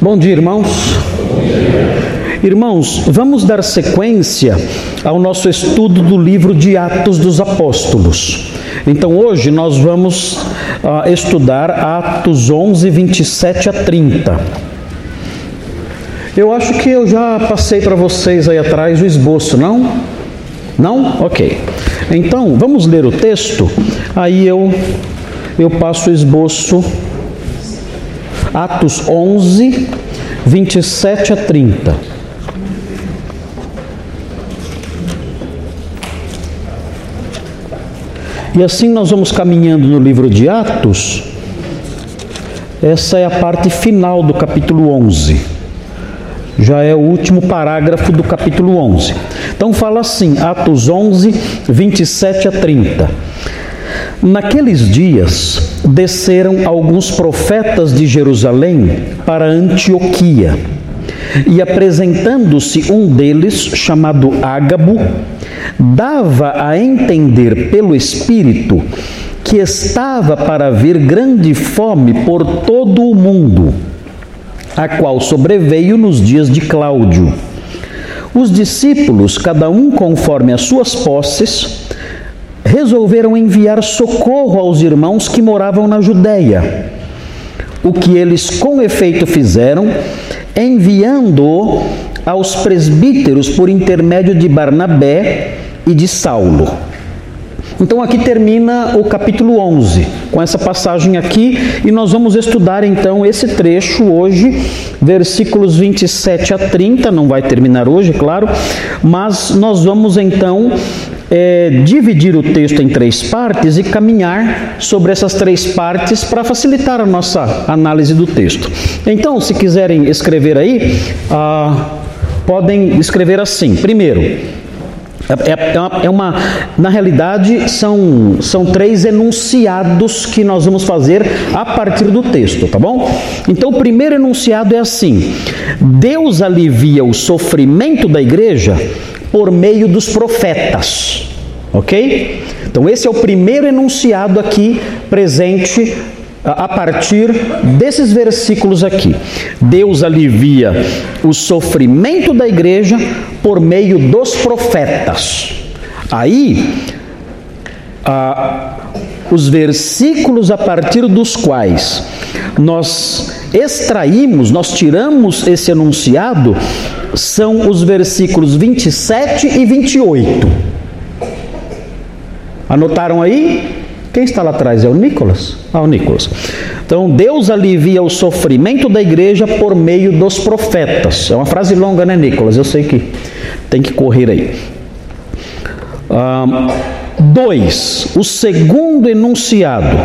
Bom dia, irmãos. Irmãos, vamos dar sequência ao nosso estudo do livro de Atos dos Apóstolos. Então, hoje nós vamos uh, estudar Atos 11, 27 a 30. Eu acho que eu já passei para vocês aí atrás o esboço, não? Não? Ok. Então, vamos ler o texto, aí eu, eu passo o esboço. Atos 11, 27 a 30. E assim nós vamos caminhando no livro de Atos. Essa é a parte final do capítulo 11. Já é o último parágrafo do capítulo 11. Então fala assim, Atos 11, 27 a 30. Naqueles dias desceram alguns profetas de Jerusalém para Antioquia. E apresentando-se um deles, chamado Ágabo, dava a entender pelo Espírito que estava para vir grande fome por todo o mundo, a qual sobreveio nos dias de Cláudio. Os discípulos, cada um conforme as suas posses, resolveram enviar socorro aos irmãos que moravam na Judéia. O que eles com efeito fizeram, enviando aos presbíteros por intermédio de Barnabé e de Saulo. Então aqui termina o capítulo 11, com essa passagem aqui, e nós vamos estudar então esse trecho hoje, versículos 27 a 30, não vai terminar hoje, claro, mas nós vamos então é, dividir o texto em três partes e caminhar sobre essas três partes para facilitar a nossa análise do texto. Então, se quiserem escrever aí, ah, podem escrever assim: primeiro, é, é, é, é, uma, na realidade, são, são três enunciados que nós vamos fazer a partir do texto, tá bom? Então, o primeiro enunciado é assim: Deus alivia o sofrimento da igreja por meio dos profetas, ok? Então, esse é o primeiro enunciado aqui presente a partir desses versículos aqui. Deus alivia o sofrimento da igreja por meio dos profetas. Aí, os versículos a partir dos quais nós extraímos, nós tiramos esse enunciado, são os versículos 27 e 28. Anotaram aí? Quem está lá atrás? É o Nicolas? Ah, o Nicolas. Então, Deus alivia o sofrimento da igreja por meio dos profetas. É uma frase longa, né, Nicolas? Eu sei que tem que correr aí. Ah, dois, o segundo enunciado.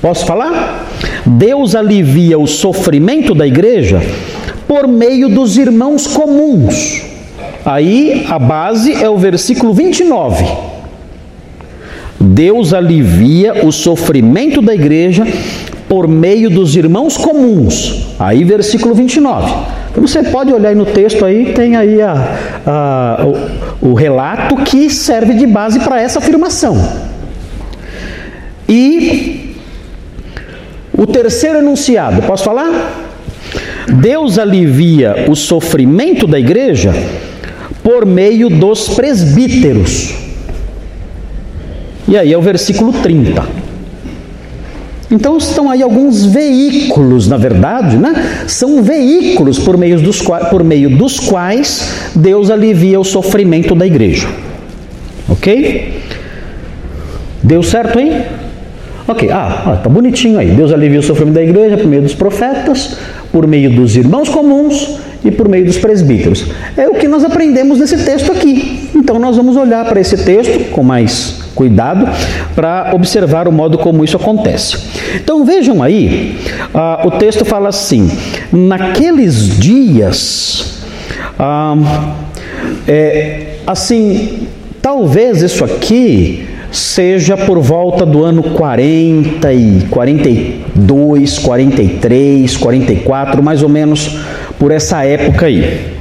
Posso falar? Deus alivia o sofrimento da igreja por meio dos irmãos comuns. Aí a base é o versículo 29. Deus alivia o sofrimento da igreja por meio dos irmãos comuns. Aí, versículo 29. Então, você pode olhar aí no texto aí, tem aí a, a, o, o relato que serve de base para essa afirmação. E o terceiro enunciado, posso falar? Deus alivia o sofrimento da igreja por meio dos presbíteros. E aí é o versículo 30. Então estão aí alguns veículos, na verdade, né? São veículos por meio, dos, por meio dos quais Deus alivia o sofrimento da igreja. Ok? Deu certo aí? Ok, ah, tá bonitinho aí. Deus alivia o sofrimento da igreja por meio dos profetas, por meio dos irmãos comuns e por meio dos presbíteros. É o que nós aprendemos nesse texto aqui. Então nós vamos olhar para esse texto com mais cuidado para observar o modo como isso acontece. Então vejam aí, ah, o texto fala assim: naqueles dias, ah, é, assim, talvez isso aqui seja por volta do ano 40 e 42, 43, 44, mais ou menos por essa época aí,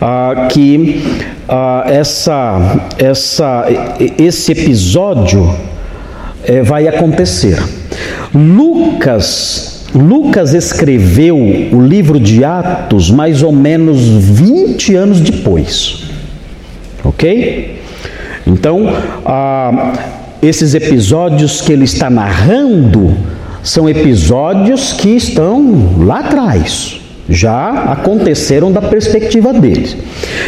ah, que ah, essa, essa, esse episódio é, vai acontecer. Lucas Lucas escreveu o livro de Atos mais ou menos 20 anos depois. Ok? Então, ah, esses episódios que ele está narrando são episódios que estão lá atrás, já aconteceram da perspectiva deles.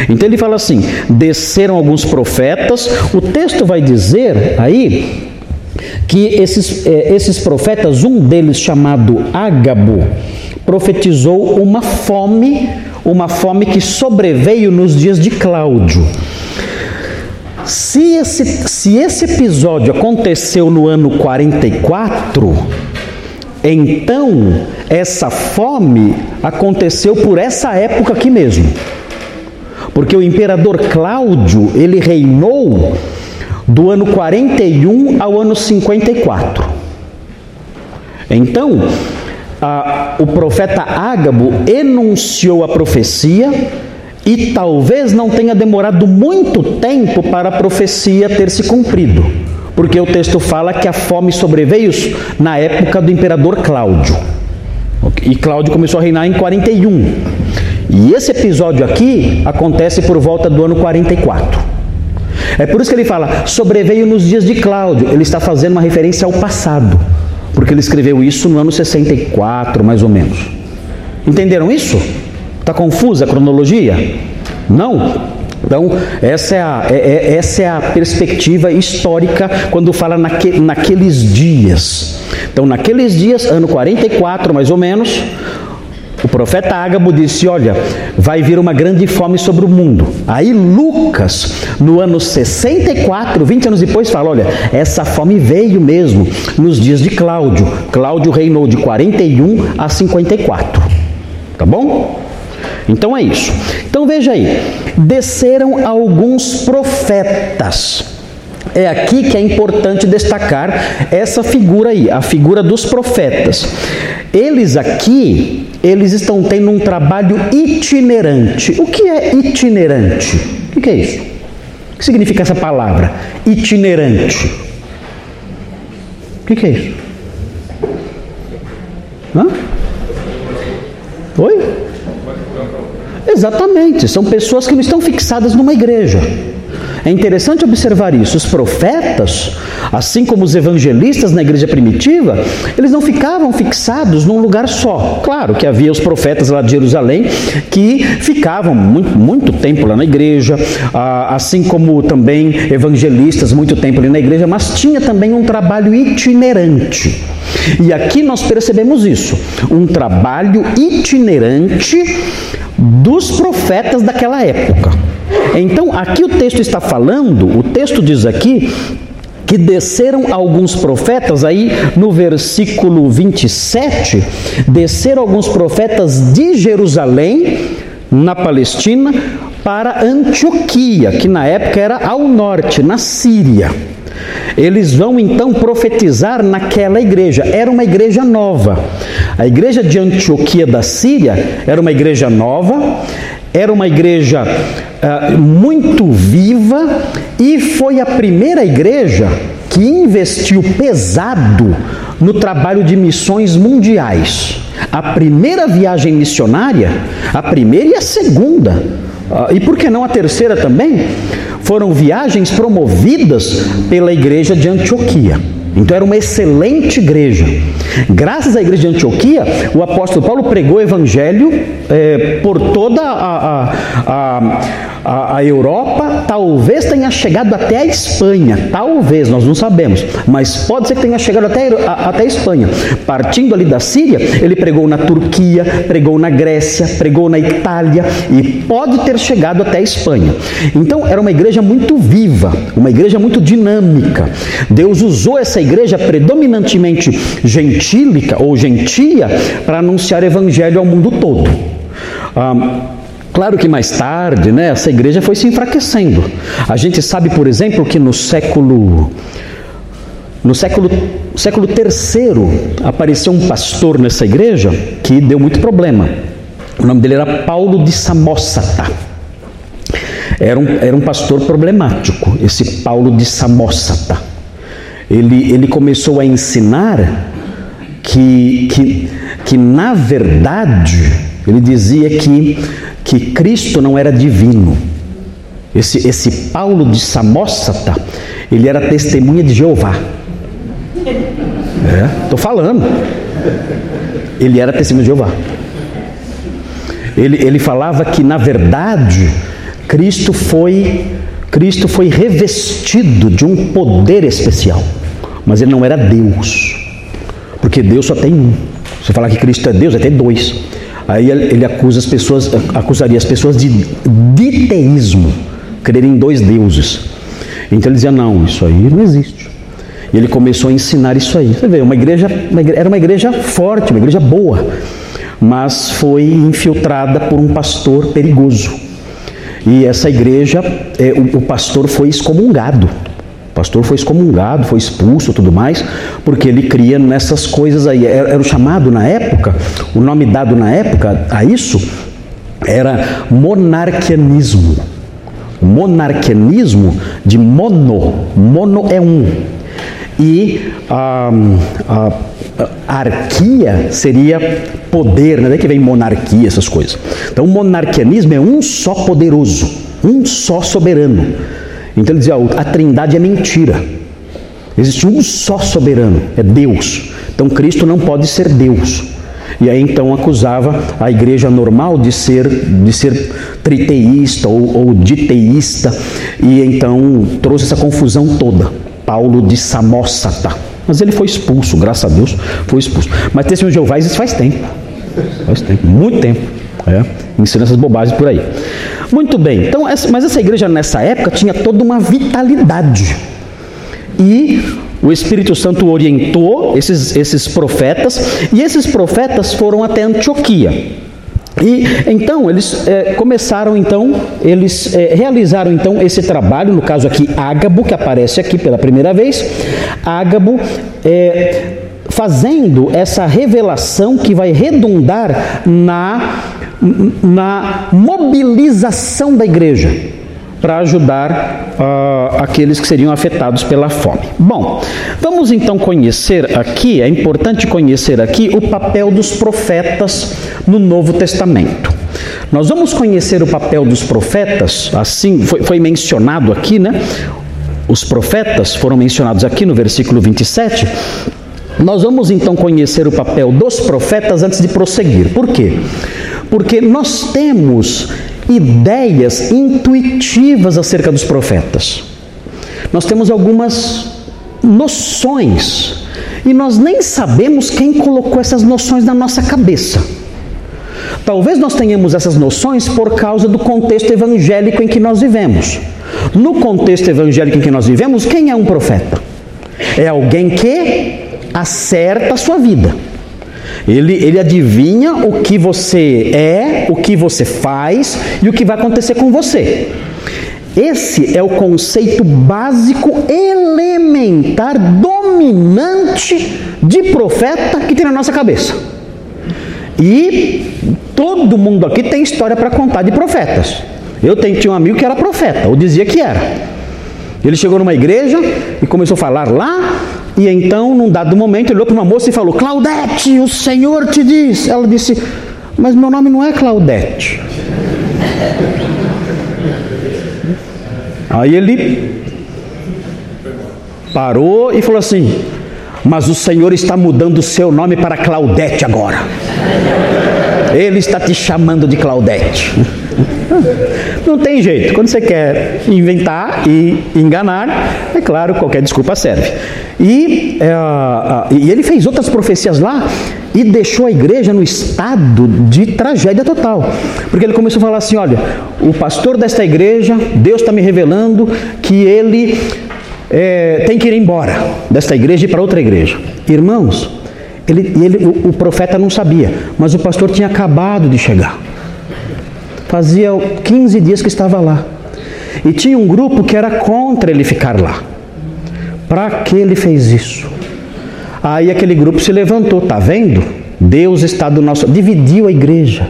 Então ele fala assim: desceram alguns profetas, o texto vai dizer aí que esses, é, esses profetas, um deles chamado Ágabo, profetizou uma fome, uma fome que sobreveio nos dias de Cláudio. Se esse, se esse episódio aconteceu no ano 44, então essa fome aconteceu por essa época aqui mesmo. Porque o imperador Cláudio, ele reinou do ano 41 ao ano 54. Então, a, o profeta Ágabo enunciou a profecia e talvez não tenha demorado muito tempo para a profecia ter se cumprido, porque o texto fala que a fome sobreveio na época do imperador Cláudio. E Cláudio começou a reinar em 41. E esse episódio aqui acontece por volta do ano 44. É por isso que ele fala, sobreveio nos dias de Cláudio. Ele está fazendo uma referência ao passado, porque ele escreveu isso no ano 64, mais ou menos. Entenderam isso? Está confusa a cronologia? Não? Então, essa é, a, é, é, essa é a perspectiva histórica quando fala naque, naqueles dias. Então, naqueles dias, ano 44 mais ou menos, o profeta Ágabo disse: Olha, vai vir uma grande fome sobre o mundo. Aí Lucas, no ano 64, 20 anos depois, fala: Olha, essa fome veio mesmo nos dias de Cláudio. Cláudio reinou de 41 a 54. Tá bom? Então é isso. Então veja aí: desceram alguns profetas. É aqui que é importante destacar essa figura aí, a figura dos profetas. Eles aqui, eles estão tendo um trabalho itinerante. O que é itinerante? O que é isso? O que significa essa palavra? Itinerante. O que é isso? Hã? Oi? Exatamente, são pessoas que não estão fixadas numa igreja. É interessante observar isso. Os profetas, assim como os evangelistas na igreja primitiva, eles não ficavam fixados num lugar só. Claro que havia os profetas lá de Jerusalém que ficavam muito, muito tempo lá na igreja, ah, assim como também evangelistas muito tempo ali na igreja, mas tinha também um trabalho itinerante. E aqui nós percebemos isso, um trabalho itinerante dos profetas daquela época. Então, aqui o texto está falando, o texto diz aqui que desceram alguns profetas, aí no versículo 27, desceram alguns profetas de Jerusalém, na Palestina, para Antioquia, que na época era ao norte, na Síria. Eles vão então profetizar naquela igreja. Era uma igreja nova. A igreja de Antioquia da Síria era uma igreja nova, era uma igreja uh, muito viva e foi a primeira igreja que investiu pesado no trabalho de missões mundiais. A primeira viagem missionária, a primeira e a segunda, uh, e por que não a terceira também, foram viagens promovidas pela igreja de Antioquia. Então era uma excelente igreja. Graças à igreja de Antioquia, o apóstolo Paulo pregou o evangelho é, por toda a, a, a, a, a Europa, talvez tenha chegado até a Espanha, talvez, nós não sabemos, mas pode ser que tenha chegado até a, até a Espanha. Partindo ali da Síria, ele pregou na Turquia, pregou na Grécia, pregou na Itália e pode ter chegado até a Espanha. Então era uma igreja muito viva, uma igreja muito dinâmica. Deus usou essa igreja predominantemente gentílica ou gentia para anunciar evangelho ao mundo todo. Ah, Claro que mais tarde, né, essa igreja foi se enfraquecendo. A gente sabe, por exemplo, que no século no século século III apareceu um pastor nessa igreja que deu muito problema. O nome dele era Paulo de Samosata. Era um, era um pastor problemático, esse Paulo de Samosata. Ele, ele começou a ensinar que, que que na verdade ele dizia que, que Cristo não era divino. Esse, esse Paulo de Samósata, ele era testemunha de Jeová. É, estou falando. Ele era testemunha de Jeová. Ele, ele falava que, na verdade, Cristo foi, Cristo foi revestido de um poder especial. Mas ele não era Deus. Porque Deus só tem um. Você falar que Cristo é Deus, é ter dois. Aí ele acusa as pessoas, acusaria as pessoas de diteísmo, crer em dois deuses. Então ele dizia: não, isso aí não existe. E ele começou a ensinar isso aí. Você vê, uma igreja, uma igreja, era uma igreja forte, uma igreja boa, mas foi infiltrada por um pastor perigoso. E essa igreja, é, o, o pastor foi excomungado. O pastor foi excomungado, foi expulso tudo mais, porque ele cria nessas coisas aí. Era, o chamado na época, o nome dado na época a isso era monarquianismo. Monarquianismo de mono, mono é um. E a, a, a arquia seria poder, né? daí que vem monarquia, essas coisas. Então, monarquianismo é um só poderoso, um só soberano. Então ele dizia: a trindade é mentira. Existe um só soberano, é Deus. Então Cristo não pode ser Deus. E aí então acusava a igreja normal de ser, de ser triteísta ou, ou diteísta, e então trouxe essa confusão toda. Paulo de Samósata. Mas ele foi expulso, graças a Deus, foi expulso. Mas testemunho de Jeová isso faz tempo. Faz tempo, muito tempo. É, ensina essas bobagens por aí. Muito bem, então, mas essa igreja nessa época tinha toda uma vitalidade. E o Espírito Santo orientou esses, esses profetas, e esses profetas foram até Antioquia. E então eles é, começaram então, eles é, realizaram então esse trabalho, no caso aqui Ágabo, que aparece aqui pela primeira vez, Ágabo é, fazendo essa revelação que vai redundar na, na mobilização da igreja para ajudar uh, aqueles que seriam afetados pela fome. Bom, vamos então conhecer aqui, é importante conhecer aqui o papel dos profetas no Novo Testamento. Nós vamos conhecer o papel dos profetas, assim foi, foi mencionado aqui, né? Os profetas foram mencionados aqui no versículo 27. Nós vamos então conhecer o papel dos profetas antes de prosseguir. Por quê? Porque nós temos ideias intuitivas acerca dos profetas. Nós temos algumas noções e nós nem sabemos quem colocou essas noções na nossa cabeça. Talvez nós tenhamos essas noções por causa do contexto evangélico em que nós vivemos. No contexto evangélico em que nós vivemos, quem é um profeta? É alguém que acerta a sua vida. Ele, ele adivinha o que você é, o que você faz e o que vai acontecer com você. Esse é o conceito básico, elementar, dominante de profeta que tem na nossa cabeça. E todo mundo aqui tem história para contar de profetas. Eu tenho, tinha um amigo que era profeta, ou dizia que era. Ele chegou numa igreja e começou a falar lá e então, num dado momento, ele olhou para uma moça e falou: Claudete, o Senhor te diz. Ela disse: Mas meu nome não é Claudete. Aí ele parou e falou assim: Mas o Senhor está mudando o seu nome para Claudete agora. Ele está te chamando de Claudete. Não tem jeito. Quando você quer inventar e enganar, é claro, qualquer desculpa serve. E, é, e ele fez outras profecias lá e deixou a igreja no estado de tragédia total. Porque ele começou a falar assim: olha, o pastor desta igreja, Deus está me revelando que ele é, tem que ir embora desta igreja e para outra igreja. Irmãos, ele, ele, o, o profeta não sabia, mas o pastor tinha acabado de chegar. Fazia 15 dias que estava lá. E tinha um grupo que era contra ele ficar lá. Para que ele fez isso? Aí aquele grupo se levantou, tá vendo? Deus está do nosso. Dividiu a igreja.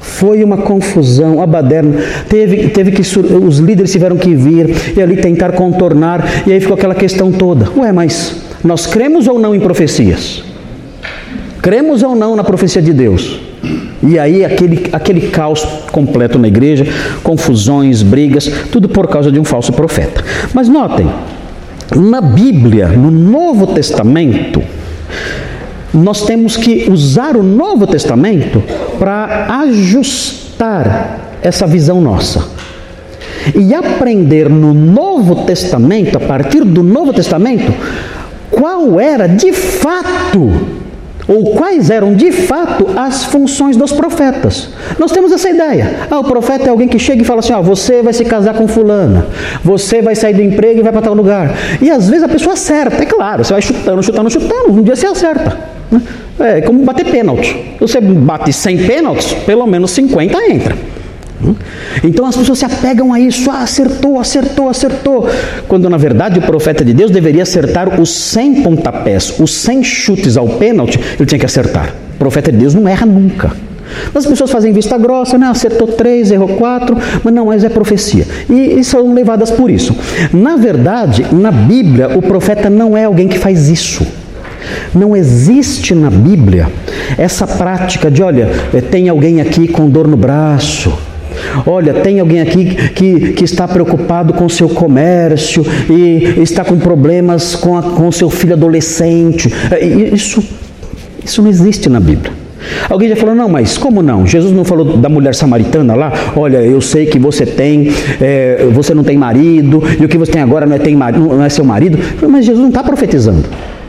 Foi uma confusão, a baderna. Teve, teve que os líderes tiveram que vir e ali tentar contornar, e aí ficou aquela questão toda. Ué, mas nós cremos ou não em profecias? Cremos ou não na profecia de Deus? E aí aquele, aquele caos completo na igreja, confusões, brigas, tudo por causa de um falso profeta. Mas notem, na Bíblia, no Novo Testamento, nós temos que usar o Novo Testamento para ajustar essa visão nossa. E aprender no Novo Testamento, a partir do Novo Testamento, qual era de fato, ou quais eram de fato as funções dos profetas. Nós temos essa ideia. Ah, o profeta é alguém que chega e fala assim: ah, você vai se casar com fulana, você vai sair do emprego e vai para tal lugar. E às vezes a pessoa acerta, é claro, você vai chutando, chutando, chutando, um dia você acerta. Né? É como bater pênalti. Você bate 100 pênaltis, pelo menos 50 entra. Então as pessoas se apegam a isso, ah, acertou, acertou, acertou. Quando na verdade o profeta de Deus deveria acertar os 100 pontapés, os 100 chutes ao pênalti, ele tinha que acertar. O profeta de Deus não erra nunca. As pessoas fazem vista grossa, né? acertou três, errou quatro, mas não, mas é profecia. E, e são levadas por isso. Na verdade, na Bíblia, o profeta não é alguém que faz isso. Não existe na Bíblia essa prática de, olha, eh, tem alguém aqui com dor no braço. Olha, tem alguém aqui que, que está preocupado com o seu comércio e está com problemas com, a, com o seu filho adolescente. Eh, isso, isso não existe na Bíblia. Alguém já falou, não, mas como não? Jesus não falou da mulher samaritana lá? Olha, eu sei que você tem, é, você não tem marido, e o que você tem agora não é, tem, não é seu marido. Mas Jesus não está profetizando.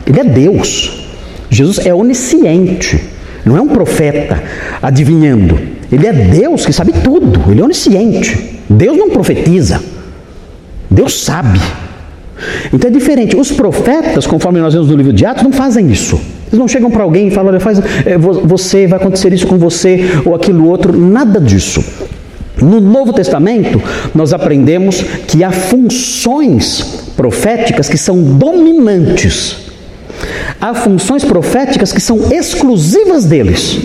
Ele é Deus. Jesus é onisciente, não é um profeta adivinhando. Ele é Deus que sabe tudo, ele é onisciente. Deus não profetiza, Deus sabe. Então é diferente. Os profetas, conforme nós vemos no livro de Atos, não fazem isso. Eles não chegam para alguém e falam, faz, é, você, vai acontecer isso com você ou aquilo outro, nada disso. No Novo Testamento, nós aprendemos que há funções proféticas que são dominantes Há funções proféticas que são exclusivas deles.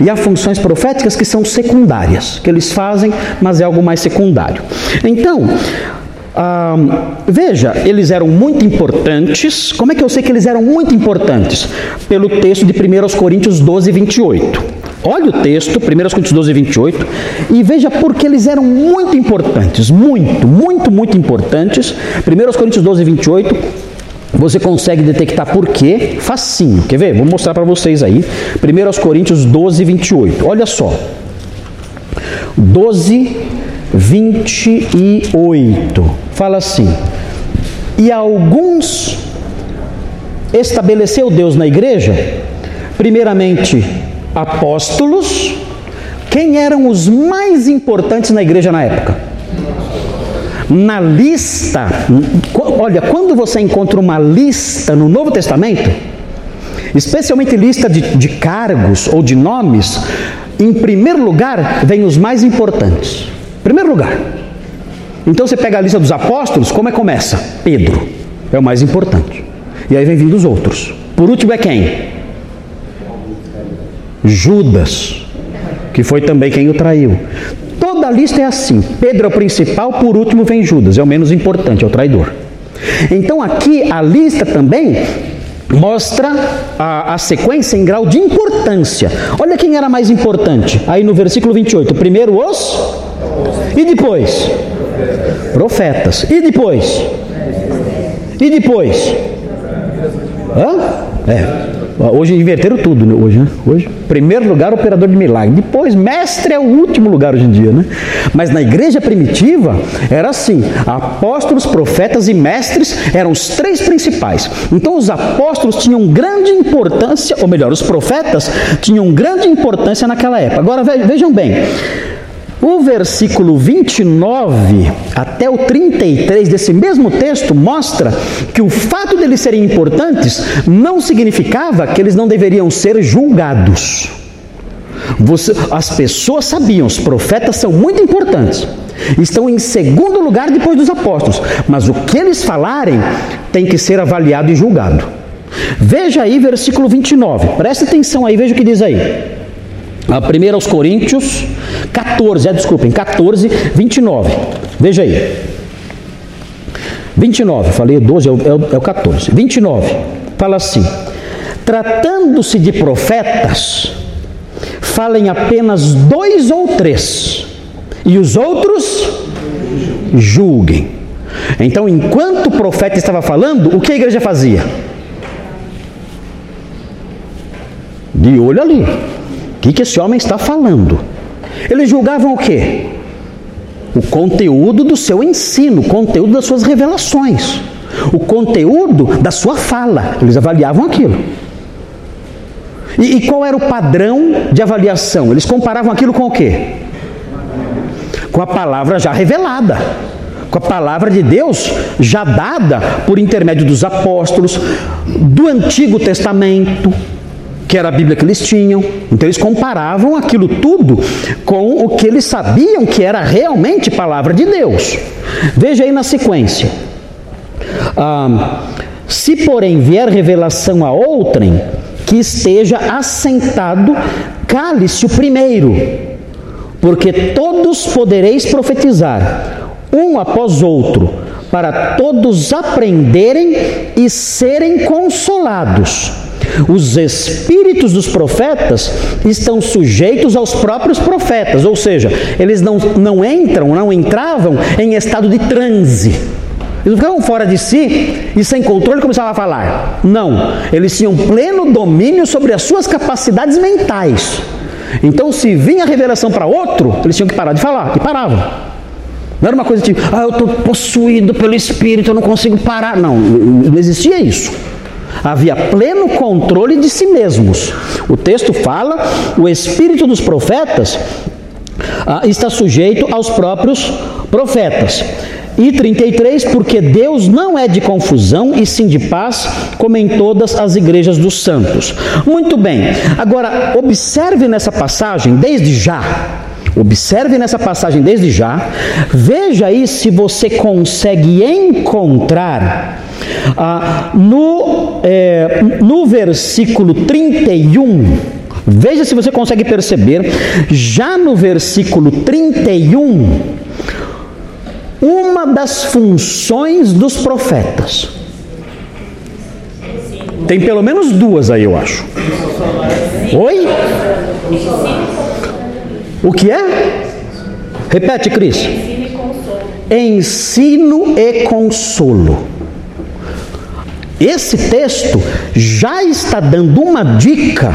E há funções proféticas que são secundárias, que eles fazem, mas é algo mais secundário. Então, ah, veja, eles eram muito importantes. Como é que eu sei que eles eram muito importantes? Pelo texto de 1 Coríntios 12, 28. Olha o texto, 1 Coríntios 12, 28, e veja porque eles eram muito importantes. Muito, muito, muito importantes. 1 Coríntios 12, 28 você consegue detectar por quê? Facinho. Quer ver? Vou mostrar para vocês aí. 1 Coríntios 12, 28. Olha só. 12, 28. Fala assim. E alguns estabeleceu Deus na igreja, primeiramente apóstolos. Quem eram os mais importantes na igreja na época? Na lista, olha, quando você encontra uma lista no Novo Testamento, especialmente lista de, de cargos ou de nomes, em primeiro lugar vem os mais importantes. Primeiro lugar. Então você pega a lista dos apóstolos, como é que começa? Pedro é o mais importante. E aí vem vindo os outros. Por último é quem? Judas, que foi também quem o traiu. Toda a lista é assim. Pedro é o principal, por último vem Judas, é o menos importante, é o traidor. Então aqui a lista também mostra a, a, sequência em grau de importância. Olha quem era mais importante. Aí no versículo 28, primeiro os e depois profetas. E depois? E depois? Hã? É. Hoje inverteram tudo, né? Hoje, né? Hoje, primeiro lugar, operador de milagre. Depois, mestre é o último lugar hoje em dia, né? Mas na igreja primitiva era assim: apóstolos, profetas e mestres eram os três principais. Então os apóstolos tinham grande importância, ou melhor, os profetas tinham grande importância naquela época. Agora vejam bem. O versículo 29 até o 33 desse mesmo texto mostra que o fato deles serem importantes não significava que eles não deveriam ser julgados. Você, as pessoas sabiam, os profetas são muito importantes, estão em segundo lugar depois dos apóstolos, mas o que eles falarem tem que ser avaliado e julgado. Veja aí versículo 29, preste atenção aí, veja o que diz aí. 1 aos Coríntios 14, é, desculpem, 14, 29. Veja aí. 29, falei 12, é o, é o 14. 29, fala assim: tratando-se de profetas, falem apenas dois ou três, e os outros julguem. Então, enquanto o profeta estava falando, o que a igreja fazia? De olho ali. O que, que esse homem está falando? Eles julgavam o quê? O conteúdo do seu ensino, o conteúdo das suas revelações, o conteúdo da sua fala. Eles avaliavam aquilo. E, e qual era o padrão de avaliação? Eles comparavam aquilo com o quê? Com a palavra já revelada com a palavra de Deus já dada por intermédio dos apóstolos, do Antigo Testamento, que era a Bíblia que eles tinham. Então eles comparavam aquilo tudo com o que eles sabiam que era realmente palavra de Deus. Veja aí na sequência. Ah, se porém vier revelação a outrem, que esteja assentado, cale-se o primeiro, porque todos podereis profetizar, um após outro, para todos aprenderem e serem consolados. Os espíritos dos profetas estão sujeitos aos próprios profetas, ou seja, eles não, não entram, não entravam em estado de transe. Eles ficavam fora de si e sem controle começavam a falar. Não, eles tinham pleno domínio sobre as suas capacidades mentais. Então, se vinha a revelação para outro, eles tinham que parar de falar, e paravam. Não era uma coisa tipo, ah, eu estou possuído pelo Espírito, eu não consigo parar. Não, não existia isso. Havia pleno controle de si mesmos. O texto fala, o espírito dos profetas ah, está sujeito aos próprios profetas. E 33, porque Deus não é de confusão e sim de paz, como em todas as igrejas dos santos. Muito bem, agora observe nessa passagem, desde já, Observe nessa passagem desde já, veja aí se você consegue encontrar ah, no, é, no versículo 31. Veja se você consegue perceber, já no versículo 31, uma das funções dos profetas. Tem pelo menos duas aí, eu acho. Oi? O que é? Repete, Cris. Ensino e consolo. Esse texto já está dando uma dica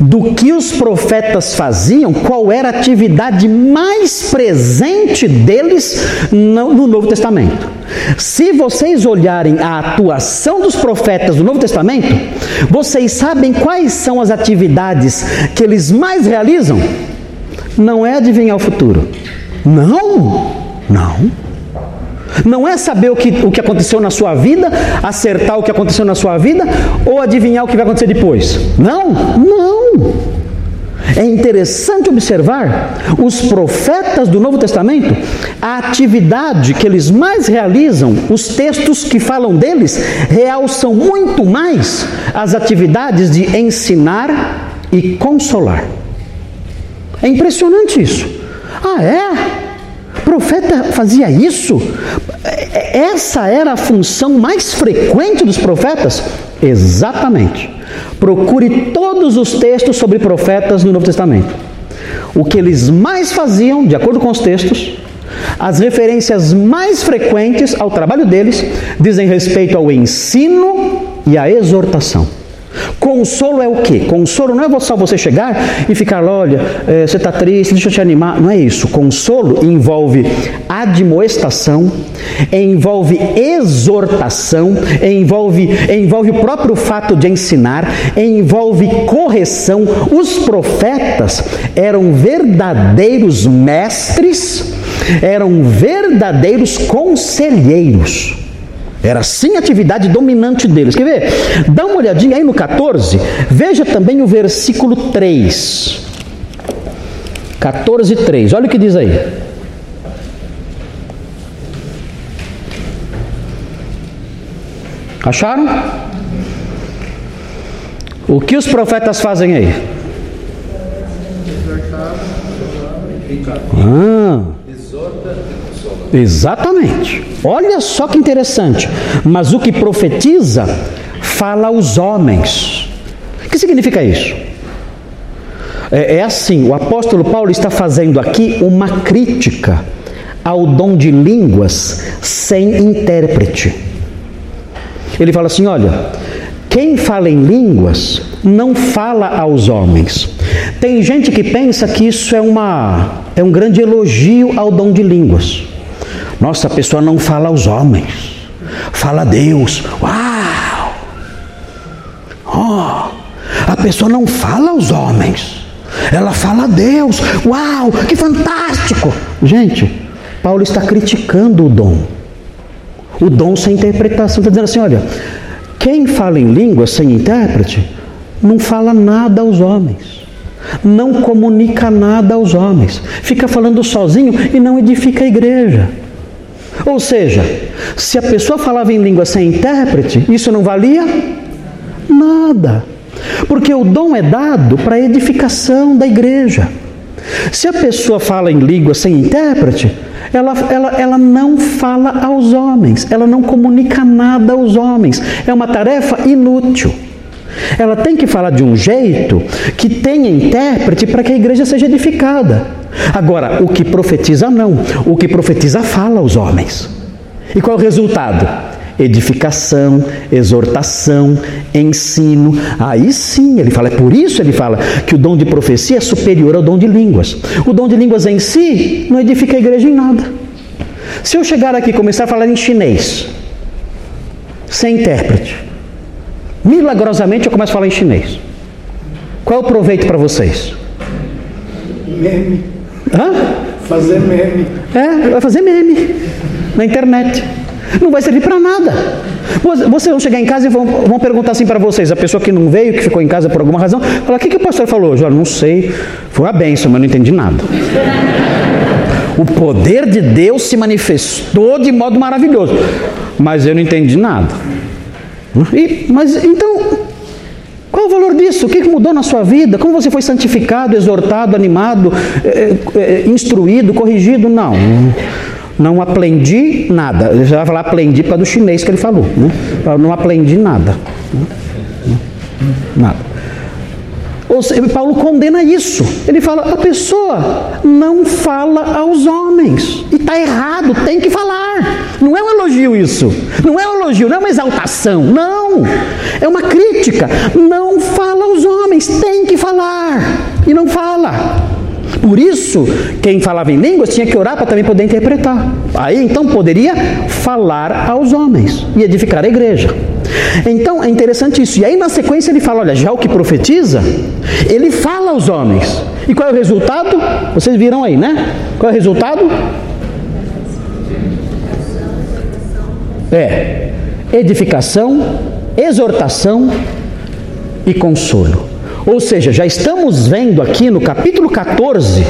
do que os profetas faziam, qual era a atividade mais presente deles no Novo Testamento. Se vocês olharem a atuação dos profetas do Novo Testamento, vocês sabem quais são as atividades que eles mais realizam? Não é adivinhar o futuro. Não, não. Não é saber o que, o que aconteceu na sua vida, acertar o que aconteceu na sua vida, ou adivinhar o que vai acontecer depois. Não, não. É interessante observar os profetas do Novo Testamento, a atividade que eles mais realizam, os textos que falam deles, realçam muito mais as atividades de ensinar e consolar. É impressionante isso. Ah, é? Profeta fazia isso? É, essa era a função mais frequente dos profetas? Exatamente. Procure todos os textos sobre profetas no Novo Testamento. O que eles mais faziam, de acordo com os textos, as referências mais frequentes ao trabalho deles dizem respeito ao ensino e à exortação. Consolo é o quê? Consolo não é só você chegar e ficar, olha, é, você está triste, deixa eu te animar. Não é isso. Consolo envolve admoestação, envolve exortação, envolve, envolve o próprio fato de ensinar, envolve correção. Os profetas eram verdadeiros mestres, eram verdadeiros conselheiros. Era sim a atividade dominante deles. Quer ver? Dá uma olhadinha aí no 14, veja também o versículo 3. 14, 3. Olha o que diz aí. Acharam? O que os profetas fazem aí? Ah. Exatamente. Olha só que interessante. Mas o que profetiza fala aos homens. que significa isso? É, é assim: o apóstolo Paulo está fazendo aqui uma crítica ao dom de línguas sem intérprete. Ele fala assim: olha, quem fala em línguas não fala aos homens. Tem gente que pensa que isso é, uma, é um grande elogio ao dom de línguas. Nossa, a pessoa não fala aos homens, fala a Deus. Uau! Oh, a pessoa não fala aos homens, ela fala a Deus. Uau, que fantástico! Gente, Paulo está criticando o dom. O dom sem interpretação. Está dizendo assim: olha, quem fala em língua sem intérprete não fala nada aos homens, não comunica nada aos homens, fica falando sozinho e não edifica a igreja. Ou seja, se a pessoa falava em língua sem intérprete, isso não valia nada, porque o dom é dado para a edificação da igreja. Se a pessoa fala em língua sem intérprete, ela, ela, ela não fala aos homens, ela não comunica nada aos homens, é uma tarefa inútil. Ela tem que falar de um jeito que tenha intérprete para que a igreja seja edificada. Agora, o que profetiza não. O que profetiza fala aos homens. E qual é o resultado? Edificação, exortação, ensino. Aí sim ele fala, é por isso ele fala que o dom de profecia é superior ao dom de línguas. O dom de línguas em si não edifica a igreja em nada. Se eu chegar aqui e começar a falar em chinês, sem intérprete, Milagrosamente eu começo a falar em chinês. Qual é o proveito para vocês? Meme. Hã? Fazer meme. É, vai fazer meme na internet. Não vai servir para nada. Vocês vão chegar em casa e vão, vão perguntar assim para vocês, a pessoa que não veio, que ficou em casa por alguma razão, fala, o que, que o pastor falou hoje? Não sei, foi uma benção, mas não entendi nada. O poder de Deus se manifestou de modo maravilhoso, mas eu não entendi nada. E, mas então, qual o valor disso? O que mudou na sua vida? Como você foi santificado, exortado, animado, é, é, instruído, corrigido? Não. Não aprendi nada. Eu já vai falar aprendi para do chinês que ele falou. Né? Não aprendi nada. Nada. Ou seja, Paulo condena isso. Ele fala: a pessoa não fala aos homens. E está errado, tem que falar. Não é um elogio isso. Não é um elogio, não é uma exaltação. Não. É uma crítica. Não fala aos homens, tem que falar. E não fala. Por isso, quem falava em línguas tinha que orar para também poder interpretar. Aí então poderia falar aos homens e edificar a igreja. Então é interessante isso. E aí na sequência ele fala: olha, já o que profetiza, ele fala aos homens. E qual é o resultado? Vocês viram aí, né? Qual é o resultado? É edificação, exortação e consolo. Ou seja, já estamos vendo aqui no capítulo 14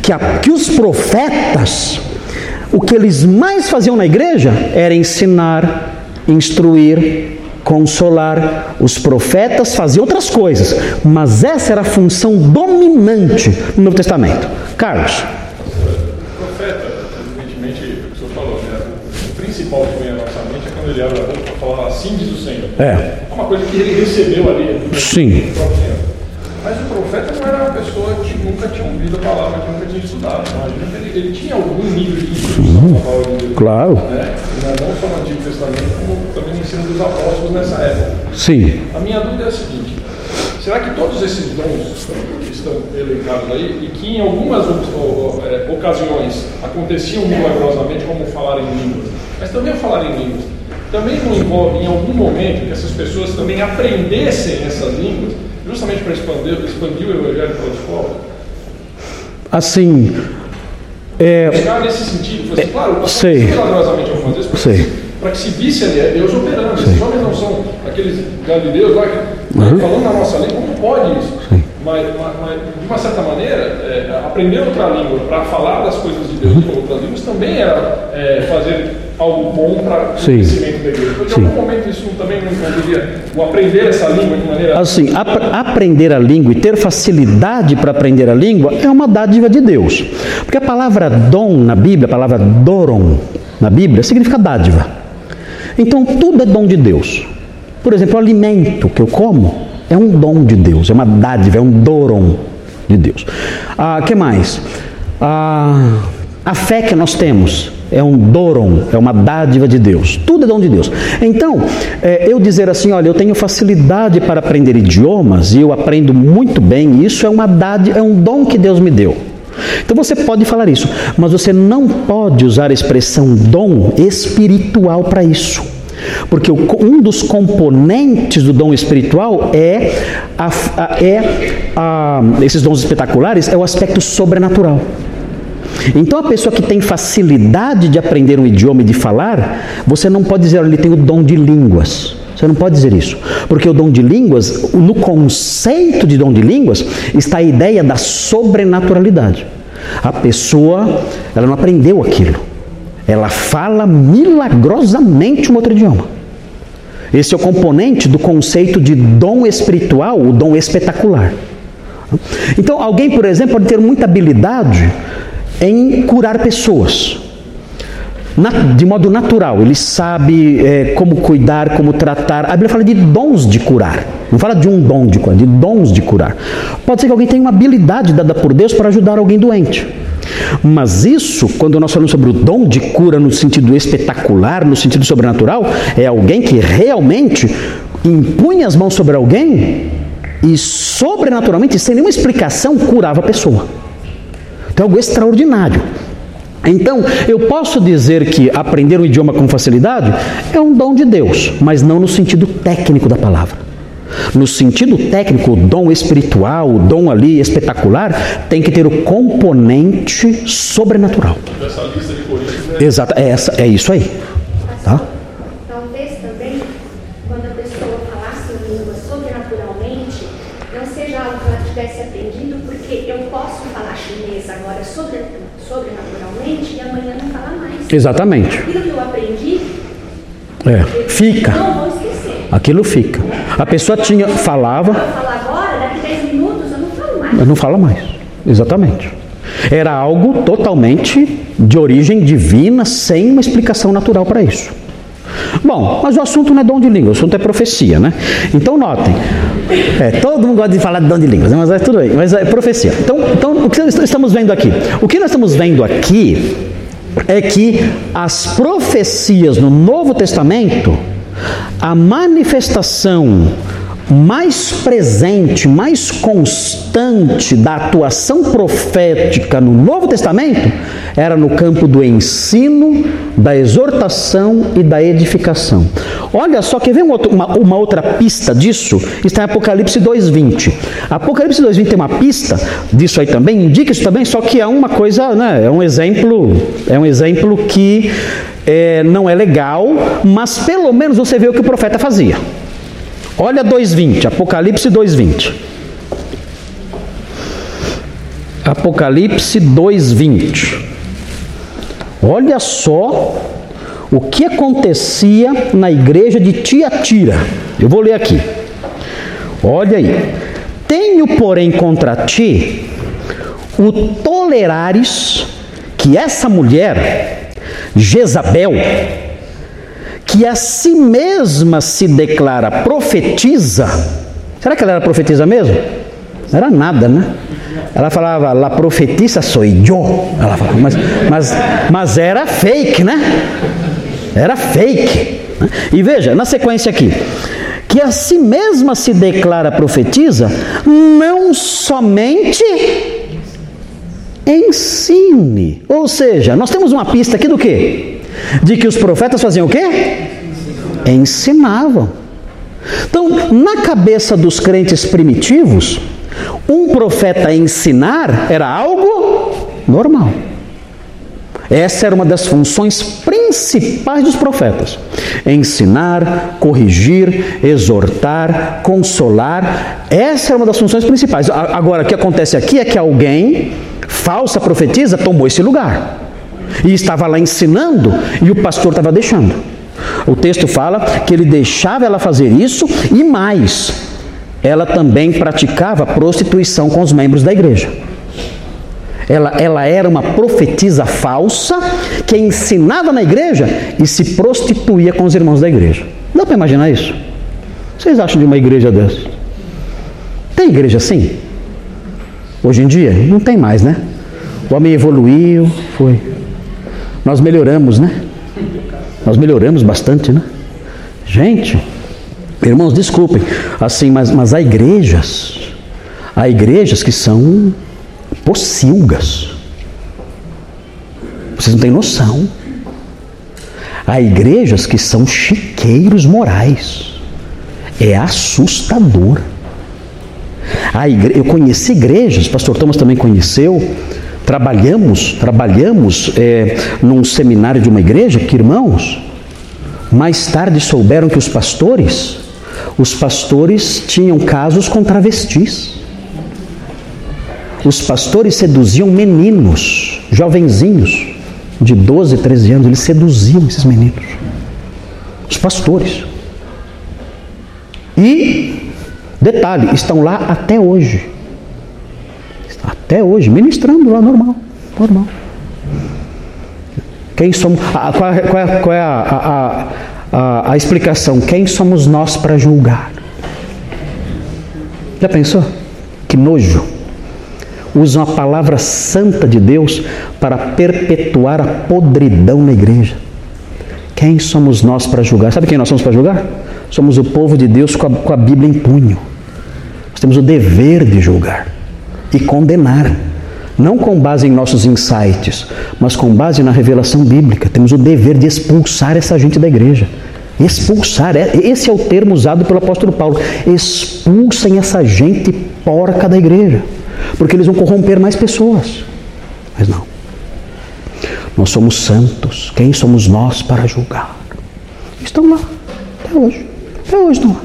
que, a, que os profetas, o que eles mais faziam na igreja era ensinar, instruir, consolar. Os profetas faziam outras coisas, mas essa era a função dominante no Novo Testamento. Carlos. O profeta, evidentemente, o que o senhor falou, né? o principal que vem à nossa mente é quando ele abre a boca para falar assim diz o Senhor. É. É uma coisa que ele recebeu ali. Sim. Mas o profeta não era uma pessoa que nunca tinha ouvido a palavra, que nunca tinha estudado. Imagina ele, ele tinha algum nível de Deus. Claro. Né? Não só no Antigo Testamento, como também no ensino dos apóstolos nessa época. Sim. A minha dúvida é a seguinte: será que todos esses dons que estão elencados aí, e que em algumas é, ocasiões aconteciam milagrosamente, como falar em línguas, mas também o falar em línguas, também não envolve em algum momento que essas pessoas também aprendessem essas línguas, justamente para expandir, expandir o evangelho para a escola? Assim. É, Buscar nesse sentido, assim, claro, sei. milagrosamente algumas vezes, Sei. para que se visse ali, é Deus operando. Esses homens não são aqueles galileus lá que Uhum. falando na nossa língua, como pode isso? Mas, mas- mas, de uma certa maneira, é, aprender outra língua para falar das coisas de Deus Uhum. em outras línguas também era é, fazer algo bom para o Sim. crescimento da igreja. Sim. em algum momento isso também não o aprender essa língua de maneira. Assim, ap aprender a língua e ter facilidade para aprender a língua é uma dádiva de Deus. Porque a palavra dom na Bíblia, a palavra doron na Bíblia, significa dádiva. Então tudo é dom de Deus. Por exemplo, o alimento que eu como É um dom de Deus, é uma dádiva, é um doron de Deus. Ah, que mais? Ah, a fé que nós temos é um doron, é uma dádiva de Deus. Tudo é dom de Deus. Então, é, eu dizer assim, olha, eu tenho facilidade para aprender idiomas e eu aprendo muito bem, isso é uma dádiva, é um dom que Deus me deu. Então você pode falar isso, mas você não pode usar a expressão dom espiritual para isso. Porque um dos componentes do dom espiritual é, a, a, é a, esses dons espetaculares, é o aspecto sobrenatural. Então a pessoa que tem facilidade de aprender um idioma e de falar, você não pode dizer, ele tem o dom de línguas. Você não pode dizer isso, porque o dom de línguas, no conceito de dom de línguas, está a ideia da sobrenaturalidade. A pessoa, ela não aprendeu aquilo. Ela fala milagrosamente um outro idioma. Esse é o componente do conceito de dom espiritual, o dom espetacular. Então, alguém, por exemplo, pode ter muita habilidade em curar pessoas de modo natural, ele sabe é, como cuidar, como tratar. A Bíblia fala de dons de curar, não fala de um dom de curar, de dons de curar. Pode ser que alguém tenha uma habilidade dada por Deus para ajudar alguém doente. Mas isso, quando nós falamos sobre o dom de cura no sentido espetacular, no sentido sobrenatural, é alguém que realmente impunha as mãos sobre alguém e sobrenaturalmente, sem nenhuma explicação, curava a pessoa. Então é algo extraordinário. Então, eu posso dizer que aprender um idioma com facilidade é um dom de Deus, mas não no sentido técnico da palavra. No sentido técnico, o dom espiritual, o dom ali espetacular, tem que ter o componente sobrenatural. Essa lista de? Exato, é, essa, é isso aí. Tá? Talvez também, quando a pessoa falasse em língua sobrenaturalmente, não seja algo que ela tivesse aprendido, porque eu posso falar chinês agora sobrenaturalmente e amanhã não falar mais. Exatamente. Aquilo que eu aprendi, é, fica. Não vou esquecer. Aquilo fica. A pessoa tinha, falava. Eu falar agora, daqui 10 minutos eu não falo mais. Eu não falo mais. Exatamente. Era algo totalmente de origem divina, sem uma explicação natural para isso. Bom, mas o assunto não é dom de língua, o assunto é profecia, né? Então notem, é, todo mundo gosta de falar de dom de línguas, né? mas é tudo bem, mas é profecia. Então, então, o que estamos vendo aqui? O que nós estamos vendo aqui é que as profecias no Novo Testamento, a manifestação mais presente, mais constante da atuação profética no Novo Testamento era no campo do ensino, da exortação e da edificação. Olha só, quer ver uma, uma outra pista disso? Está em Apocalipse 2,20. Apocalipse 2,20 tem uma pista disso aí também, indica isso também, só que é uma coisa, né, é um exemplo, é um exemplo que é, não é legal, mas pelo menos você vê o que o profeta fazia. Olha 2:20, Apocalipse 2:20. Apocalipse 2:20. Olha só o que acontecia na igreja de Tiatira. Eu vou ler aqui. Olha aí. Tenho, porém, contra ti o tolerares que essa mulher, Jezabel, que a si mesma se declara profetiza. Será que ela era profetisa mesmo? Não era nada, né? Ela falava, la profetisa sou eu. Ela falava, mas, mas, mas era fake, né? Era fake. Né? E veja, na sequência aqui, que a si mesma se declara profetiza, não somente ensine. Ou seja, nós temos uma pista aqui do que? De que os profetas faziam o quê? Ensinavam. Então, na cabeça dos crentes primitivos, um profeta ensinar era algo normal. Essa era uma das funções principais dos profetas: ensinar, corrigir, exortar, consolar. Essa era uma das funções principais. Agora, o que acontece aqui é que alguém, falsa profetisa, tomou esse lugar e estava lá ensinando e o pastor estava deixando. O texto fala que ele deixava ela fazer isso e mais, ela também praticava prostituição com os membros da igreja. Ela, ela era uma profetisa falsa que ensinava na igreja e se prostituía com os irmãos da igreja. Dá para imaginar isso? Vocês acham de uma igreja dessa? Tem igreja assim? Hoje em dia? Não tem mais, né? O homem evoluiu, foi. Nós melhoramos, né? Nós melhoramos bastante, né? Gente, irmãos, desculpem, assim, mas, mas há igrejas, há igrejas que são pocilgas. Vocês não têm noção. Há igrejas que são chiqueiros morais. É assustador. Igre... Eu conheci igrejas, pastor Thomas também conheceu. Trabalhamos, trabalhamos é, num seminário de uma igreja que, irmãos, mais tarde souberam que os pastores, os pastores tinham casos com travestis. Os pastores seduziam meninos, jovenzinhos, de 12, 13 anos, eles seduziam esses meninos. Os pastores. E, detalhe, estão lá até hoje. Até hoje, ministrando lá normal. Normal. Quem somos. A, qual, é, qual, é, qual é a, a, a explicação? Quem somos nós para julgar? Já pensou? Que nojo usam a palavra santa de Deus para perpetuar a podridão na igreja. Quem somos nós para julgar? Sabe quem nós somos para julgar? Somos o povo de Deus com a, com a Bíblia em punho. Nós temos o dever de julgar e condenar. Não com base em nossos insights, mas com base na revelação bíblica. Temos o dever de expulsar essa gente da igreja. Expulsar, é, esse é o termo usado pelo apóstolo Paulo. Expulsem essa gente porca da igreja porque eles vão corromper mais pessoas. Mas não. Nós somos santos. Quem somos nós para julgar? Estão lá, até hoje. Até hoje estão lá.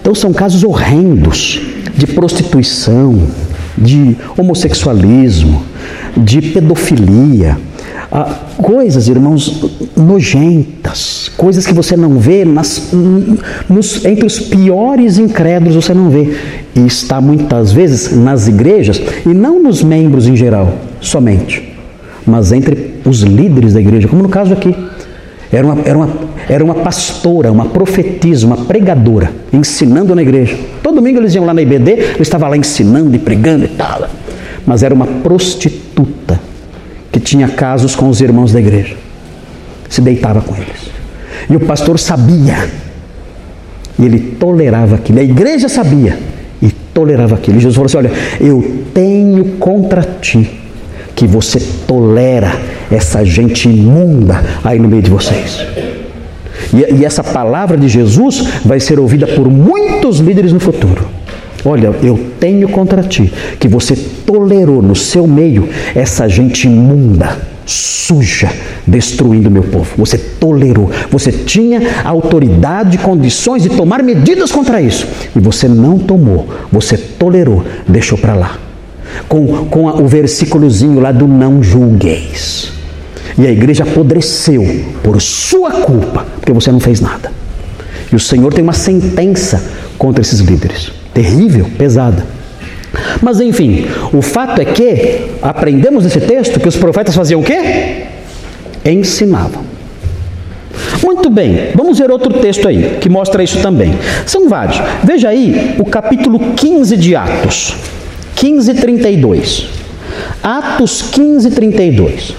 Então são casos horrendos de prostituição, de homossexualismo, de pedofilia ah, coisas, irmãos, nojentas, coisas que você não vê nas, nos, entre os piores incrédulos você não vê. E está muitas vezes nas igrejas, e não nos membros em geral, somente, mas entre os líderes da igreja, como no caso aqui. Era uma, era, uma, era uma pastora, uma profetisa, uma pregadora, ensinando na igreja. Todo domingo eles iam lá na IBD, eu estava lá ensinando e pregando e tal. Mas era uma prostituta que tinha casos com os irmãos da igreja. Se deitava com eles. E o pastor sabia. E ele tolerava aquilo. A igreja sabia e tolerava aquilo. E Jesus falou assim: Olha, eu tenho contra ti que você tolera essa gente imunda aí no meio de vocês. E, e essa palavra de Jesus vai ser ouvida por muitos líderes no futuro. Olha, eu tenho contra ti que você tolerou no seu meio essa gente imunda, suja, destruindo meu povo. Você tolerou. Você tinha autoridade, condições de tomar medidas contra isso. E você não tomou. Você tolerou, deixou para lá. Com, com o versículozinho lá do não julgueis. E a igreja apodreceu por sua culpa, porque você não fez nada. E o Senhor tem uma sentença contra esses líderes terrível, pesada. Mas enfim, o fato é que aprendemos nesse texto que os profetas faziam o quê? Ensinavam. Muito bem, vamos ver outro texto aí que mostra isso também. São vários. Veja aí o capítulo 15 de Atos. 15, 32. Atos 15, 32.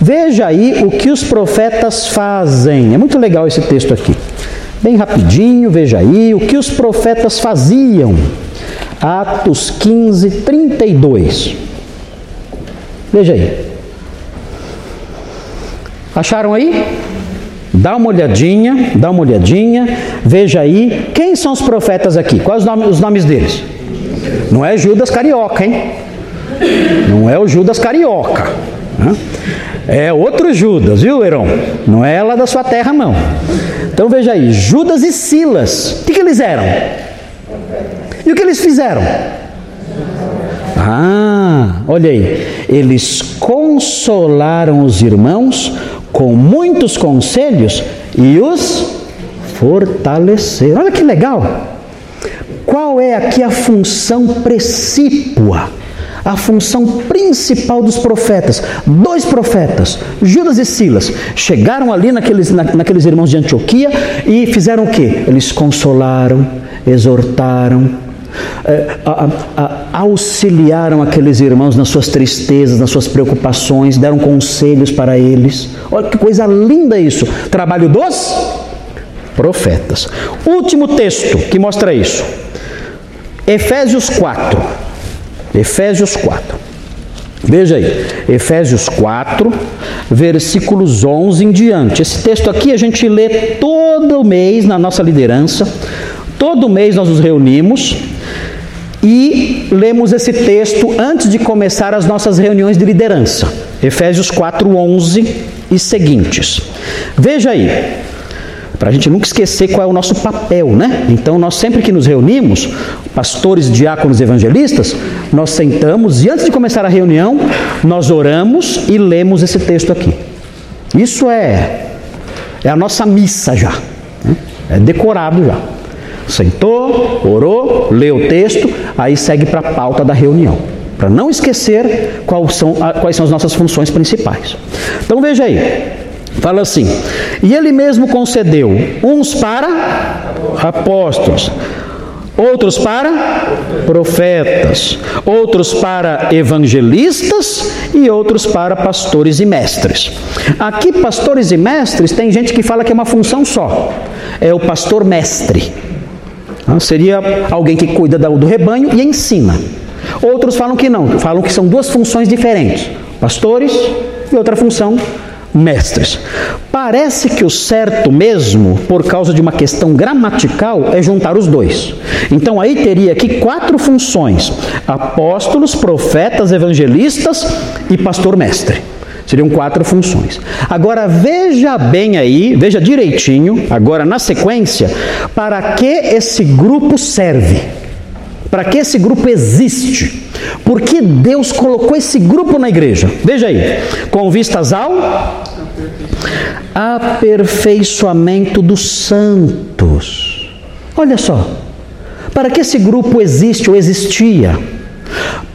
Veja aí o que os profetas fazem. É muito legal esse texto aqui. Bem rapidinho, veja aí o que os profetas faziam. Atos 15, 32. Veja aí. Acharam aí? Dá uma olhadinha, dá uma olhadinha, veja aí. Quem são os profetas aqui? Quais os nomes, deles? Não é Judas Carioca, hein? Não é o Judas Carioca. É outro Judas, viu, Heron? Não é lá da sua terra, não. Então veja aí, Judas e Silas, o que, que eles eram? E o que eles fizeram? Ah, olha aí, eles consolaram os irmãos com muitos conselhos e os fortaleceram. Olha que legal! Qual é aqui a função precípua? A função principal dos profetas. Dois profetas, Judas e Silas, chegaram ali naqueles, na, naqueles irmãos de Antioquia e fizeram o que? Eles consolaram, exortaram, é, a, a, auxiliaram aqueles irmãos nas suas tristezas, nas suas preocupações, deram conselhos para eles. Olha que coisa linda isso! Trabalho dos profetas. Último texto que mostra isso. Efésios 4. Efésios 4. Veja aí, Efésios 4, versículos 11 em diante. Esse texto aqui a gente lê todo mês na nossa liderança. Todo mês nós nos reunimos e lemos esse texto antes de começar as nossas reuniões de liderança. Efésios 4, 11 e seguintes. Veja aí, para a gente nunca esquecer qual é o nosso papel, né? Então, nós sempre que nos reunimos, pastores, diáconos, evangelistas, nós sentamos e antes de começar a reunião, nós oramos e lemos esse texto aqui. Isso é, é a nossa missa já, né? é decorado já. Sentou, orou, leu o texto, aí segue para a pauta da reunião. Para não esquecer quais são, quais são as nossas funções principais. Então veja aí, fala assim: e ele mesmo concedeu uns para apóstolos, outros para profetas, outros para evangelistas e outros para pastores e mestres. Aqui, pastores e mestres, tem gente que fala que é uma função só, é o pastor mestre. Seria alguém que cuida do rebanho e ensina. Outros falam que não, falam que são duas funções diferentes: pastores e outra função, mestres. Parece que o certo mesmo, por causa de uma questão gramatical, é juntar os dois. Então aí teria aqui quatro funções: apóstolos, profetas, evangelistas e pastor-mestre. Seriam quatro funções. Agora veja bem aí, veja direitinho, agora na sequência, para que esse grupo serve. Para que esse grupo existe? Por que Deus colocou esse grupo na igreja? Veja aí, com vistas ao aperfeiçoamento dos santos. Olha só, para que esse grupo existe ou existia?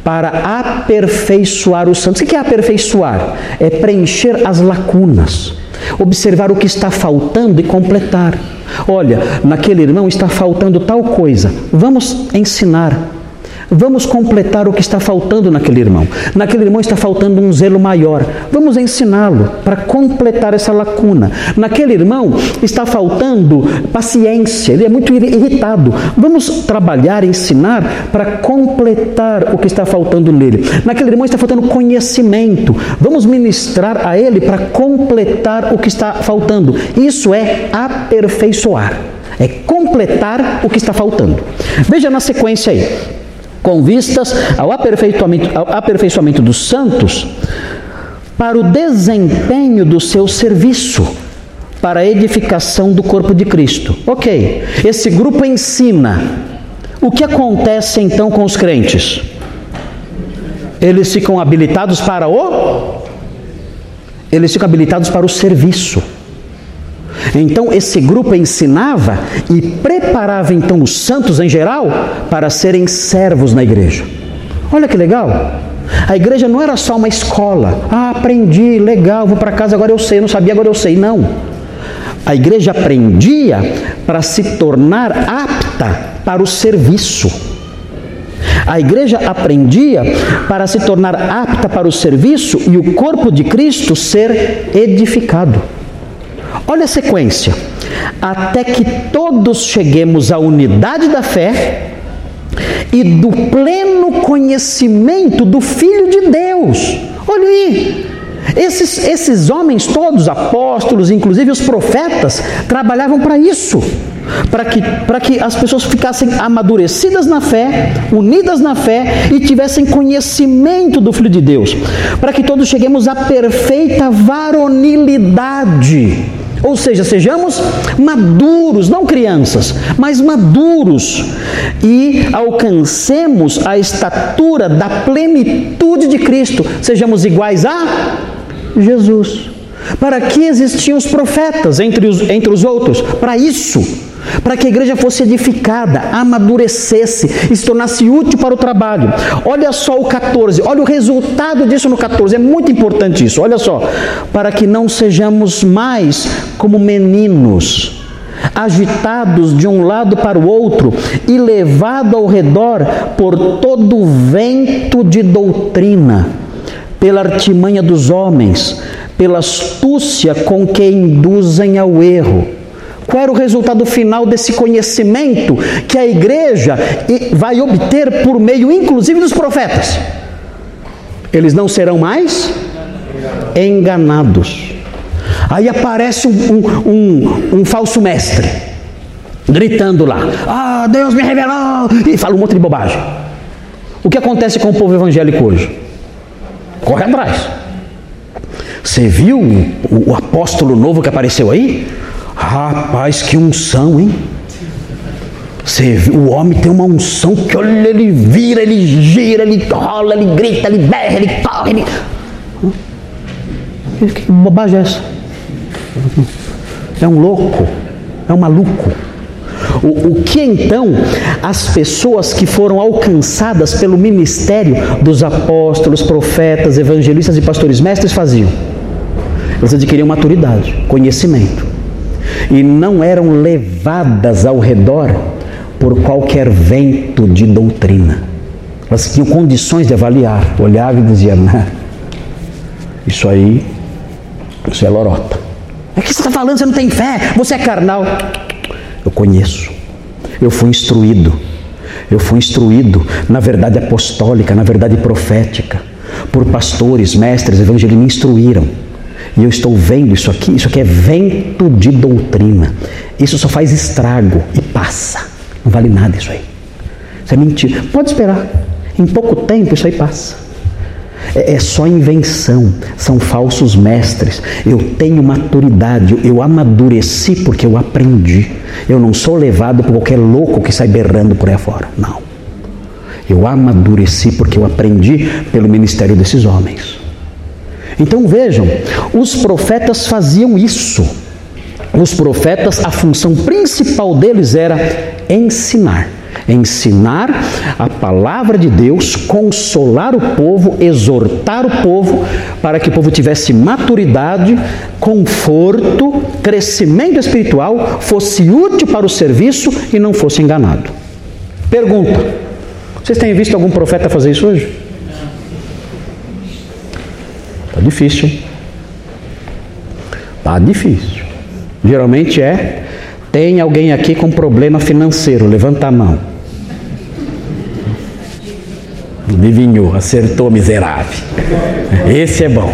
para aperfeiçoar os santos. O que é aperfeiçoar? É preencher as lacunas, observar o que está faltando e completar. Olha, naquele irmão está faltando tal coisa, vamos ensinar Vamos completar o que está faltando naquele irmão. Naquele irmão está faltando um zelo maior. Vamos ensiná-lo para completar essa lacuna. Naquele irmão está faltando paciência, ele é muito irritado. Vamos trabalhar, ensinar para completar o que está faltando nele. Naquele irmão está faltando conhecimento. Vamos ministrar a ele para completar o que está faltando. Isso é aperfeiçoar. É completar o que está faltando. Veja na sequência aí com vistas ao aperfeiçoamento, ao aperfeiçoamento dos santos, para o desempenho do seu serviço, para a edificação do corpo de Cristo. Ok, esse grupo ensina. O que acontece então com os crentes? Eles ficam habilitados para o. Eles ficam habilitados para o serviço. Então esse grupo ensinava e preparava então os santos em geral para serem servos na igreja. Olha que legal! A igreja não era só uma escola. Ah, aprendi, legal, vou para casa, agora eu sei, não sabia, agora eu sei. Não. A igreja aprendia para se tornar apta para o serviço. A igreja aprendia para se tornar apta para o serviço e o corpo de Cristo ser edificado. Olha a sequência. Até que todos cheguemos à unidade da fé e do pleno conhecimento do Filho de Deus. Olha aí. Esses, esses homens todos, apóstolos, inclusive os profetas, trabalhavam para isso. Para que, para que as pessoas ficassem amadurecidas na fé, unidas na fé e tivessem conhecimento do Filho de Deus. Para que todos cheguemos à perfeita varonilidade ou seja, sejamos maduros, não crianças, mas maduros e alcancemos a estatura da plenitude de Cristo, sejamos iguais a Jesus. Para que existiam os profetas entre os, entre os outros? Para isso para que a igreja fosse edificada, amadurecesse e se tornasse útil para o trabalho. Olha só o 14, olha o resultado disso no 14, é muito importante isso. Olha só, para que não sejamos mais como meninos, agitados de um lado para o outro e levado ao redor por todo vento de doutrina, pela artimanha dos homens, pela astúcia com que induzem ao erro qual era o resultado final desse conhecimento que a igreja vai obter por meio, inclusive, dos profetas? Eles não serão mais enganados. Aí aparece um, um, um, um falso mestre, gritando lá: Ah, Deus me revelou! E fala um monte de bobagem. O que acontece com o povo evangélico hoje? Corre atrás. Você viu o, o apóstolo novo que apareceu aí? Rapaz, que unção, hein? Você o homem tem uma unção que olha, ele vira, ele gira, ele rola, ele grita, ele berra, ele corre, ele. Que bobagem é essa? É um louco, é um maluco. O, o que então as pessoas que foram alcançadas pelo ministério dos apóstolos, profetas, evangelistas e pastores mestres faziam? Elas adquiriam maturidade, conhecimento e não eram levadas ao redor por qualquer vento de doutrina. Elas tinham condições de avaliar, olhavam e diziam: né, Isso aí, isso é lorota. É que você está falando, você não tem fé, você é carnal. Eu conheço, eu fui instruído, eu fui instruído na verdade apostólica, na verdade profética, por pastores, mestres, evangelistas me instruíram. E eu estou vendo isso aqui, isso aqui é vento de doutrina. Isso só faz estrago e passa. Não vale nada isso aí. Isso é mentira. Pode esperar. Em pouco tempo isso aí passa. É, é só invenção, são falsos mestres. Eu tenho maturidade, eu amadureci porque eu aprendi. Eu não sou levado por qualquer louco que sai berrando por aí fora. Não. Eu amadureci porque eu aprendi pelo ministério desses homens. Então vejam, os profetas faziam isso. Os profetas, a função principal deles era ensinar. Ensinar a palavra de Deus, consolar o povo, exortar o povo, para que o povo tivesse maturidade, conforto, crescimento espiritual, fosse útil para o serviço e não fosse enganado. Pergunta: vocês têm visto algum profeta fazer isso hoje? Difícil. Tá difícil. Geralmente é: tem alguém aqui com problema financeiro, levanta a mão. Adivinhou, acertou, miserável. Esse é bom.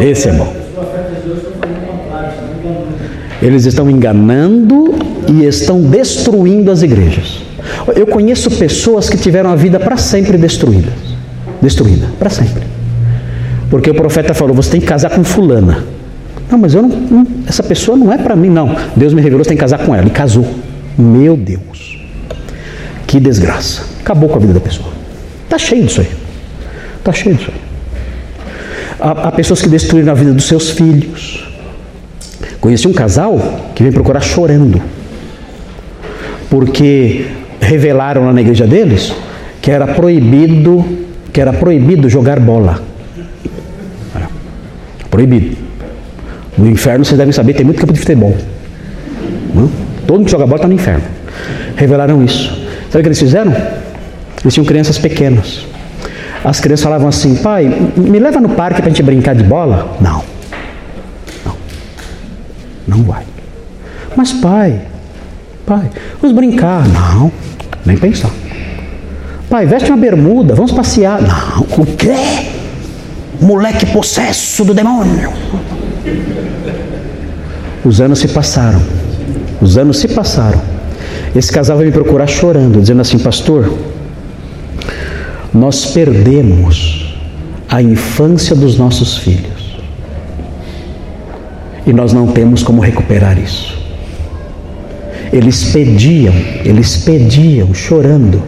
Esse é bom. Eles estão enganando e estão destruindo as igrejas. Eu conheço pessoas que tiveram a vida para sempre destruída. Destruída, para sempre. Porque o profeta falou: você tem que casar com fulana. Não, mas eu não, não essa pessoa não é para mim, não. Deus me revelou, você tem que casar com ela. E casou. Meu Deus. Que desgraça. Acabou com a vida da pessoa. Está cheio disso aí. Está cheio disso aí. Há, há pessoas que destruíram a vida dos seus filhos. Conheci um casal que veio procurar chorando. Porque revelaram lá na igreja deles que era proibido, que era proibido jogar bola. Proibido. No inferno, vocês devem saber, tem muito campo de futebol. Não? Todo mundo que joga bola está no inferno. Revelaram isso. Sabe o que eles fizeram? Eles tinham crianças pequenas. As crianças falavam assim: pai, me leva no parque para a gente brincar de bola? Não. Não. Não vai. Mas pai, pai, vamos brincar? Não. Nem pensar. Pai, veste uma bermuda, vamos passear? Não. O quê? Moleque possesso do demônio. Os anos se passaram. Os anos se passaram. Esse casal vai me procurar chorando, dizendo assim: Pastor, nós perdemos a infância dos nossos filhos. E nós não temos como recuperar isso. Eles pediam, eles pediam, chorando,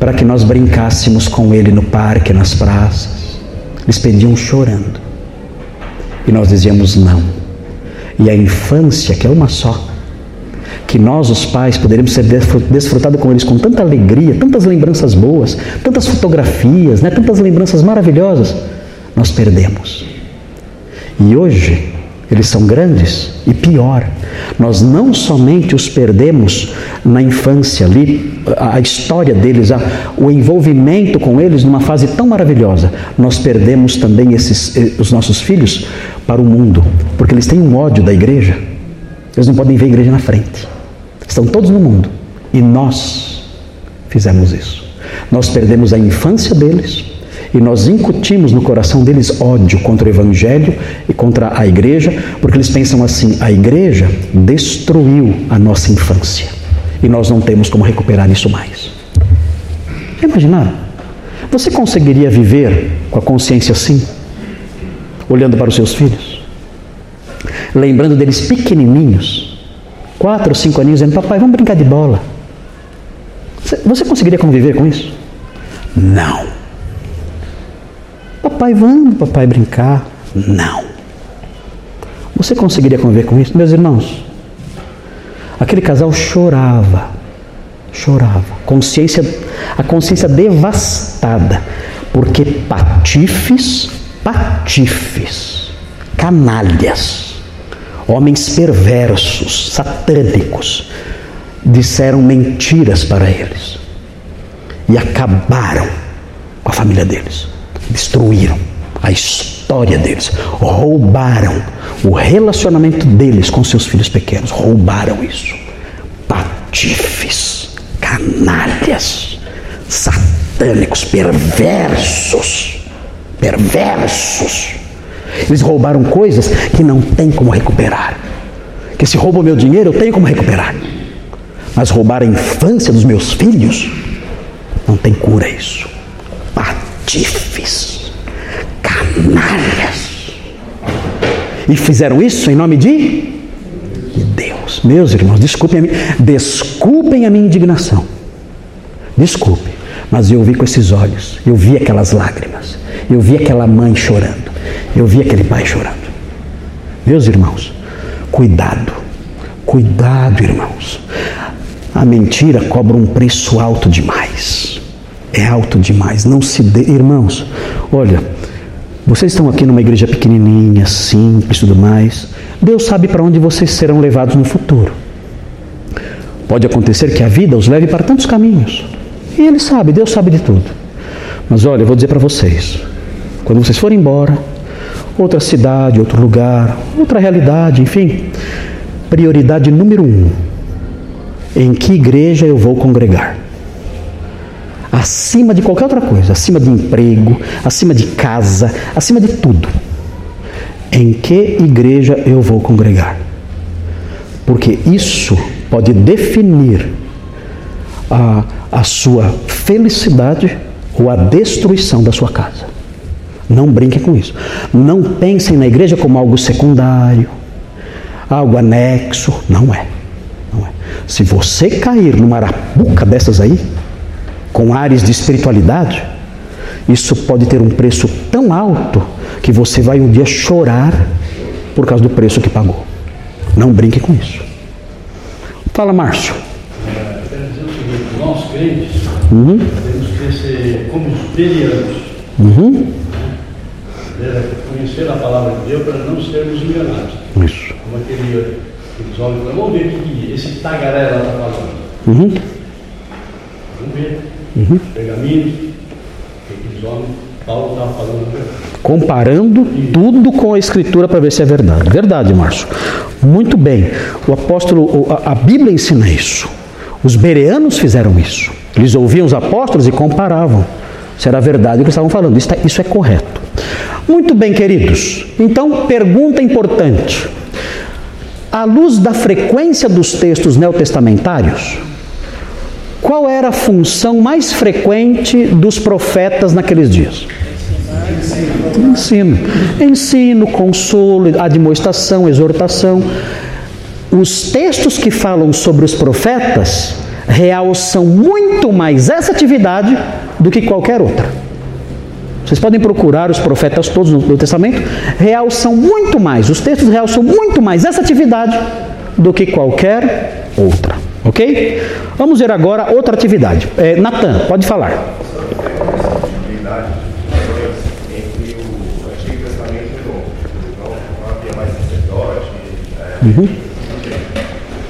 para que nós brincássemos com ele no parque, nas praças eles pediam chorando. E nós dizíamos não. E a infância, que é uma só, que nós, os pais, poderemos ser desfrutados com eles com tanta alegria, tantas lembranças boas, tantas fotografias, né, tantas lembranças maravilhosas, nós perdemos. E hoje, eles são grandes e pior, nós não somente os perdemos na infância ali, a história deles, a, o envolvimento com eles numa fase tão maravilhosa, nós perdemos também esses, eh, os nossos filhos para o mundo, porque eles têm um ódio da igreja, eles não podem ver a igreja na frente, estão todos no mundo. E nós fizemos isso. Nós perdemos a infância deles, e nós incutimos no coração deles ódio contra o Evangelho e contra a igreja, porque eles pensam assim: a igreja destruiu a nossa infância e nós não temos como recuperar isso mais. Já imaginaram? Você conseguiria viver com a consciência assim, olhando para os seus filhos, lembrando deles pequenininhos, quatro ou cinco aninhos, dizendo: Papai, vamos brincar de bola. Você conseguiria conviver com isso? Não. Papai, vamos, papai, brincar. Não. Você conseguiria conviver com isso? Meus irmãos, aquele casal chorava, chorava, consciência, a consciência devastada, porque patifes, patifes, canalhas, homens perversos, satânicos, disseram mentiras para eles e acabaram com a família deles destruíram a história deles, roubaram o relacionamento deles com seus filhos pequenos, roubaram isso. Patifes, canalhas, satânicos, perversos, perversos. Eles roubaram coisas que não tem como recuperar. Que se roubam meu dinheiro, eu tenho como recuperar. Mas roubar a infância dos meus filhos, não tem cura isso patifes, canalhas. E fizeram isso em nome de Deus. Meus irmãos, desculpem a, minha, desculpem a minha indignação. Desculpe, mas eu vi com esses olhos, eu vi aquelas lágrimas, eu vi aquela mãe chorando, eu vi aquele pai chorando. Meus irmãos, cuidado, cuidado, irmãos. A mentira cobra um preço alto demais é alto demais. Não se dê. Irmãos, olha, vocês estão aqui numa igreja pequenininha, simples tudo mais. Deus sabe para onde vocês serão levados no futuro. Pode acontecer que a vida os leve para tantos caminhos. E Ele sabe, Deus sabe de tudo. Mas olha, eu vou dizer para vocês: quando vocês forem embora, outra cidade, outro lugar, outra realidade, enfim, prioridade número um: em que igreja eu vou congregar? Acima de qualquer outra coisa, acima de emprego, acima de casa, acima de tudo. Em que igreja eu vou congregar? Porque isso pode definir a, a sua felicidade ou a destruição da sua casa. Não brinquem com isso. Não pensem na igreja como algo secundário, algo anexo. Não é. Não é. Se você cair numa arapuca dessas aí, com ares de espiritualidade, isso pode ter um preço tão alto que você vai um dia chorar por causa do preço que pagou. Não brinque com isso. Fala, Márcio. É, quero dizer o seguinte: nós crentes uhum. temos que ser como os belianos. Uhum. É, conhecer a palavra de Deus para não sermos enganados. Isso. Como aquele, aqueles homens, vamos ver o que esse tagarela está falando. Uhum. Vamos ver uhum. pergaminhos, aqueles homens, Paulo estava falando Comparando tudo com a Escritura para ver se é verdade. Verdade, Márcio. Muito bem. O apóstolo, a Bíblia ensina isso. Os bereanos fizeram isso. Eles ouviam os apóstolos e comparavam se era verdade o que estavam falando. Isso é, isso é correto. Muito bem, queridos. Então, pergunta importante. À luz da frequência dos textos neotestamentários, qual era a função mais frequente dos profetas naqueles dias? Ensino. Ensino, consolo, admoestação, exortação. Os textos que falam sobre os profetas realçam muito mais essa atividade do que qualquer outra. Vocês podem procurar os profetas todos no Novo Testamento, realçam muito mais, os textos realçam muito mais essa atividade do que qualquer outra. Ok? Vamos ver agora outra atividade. É, Natan, pode falar. entre o o. Não, não mais. É,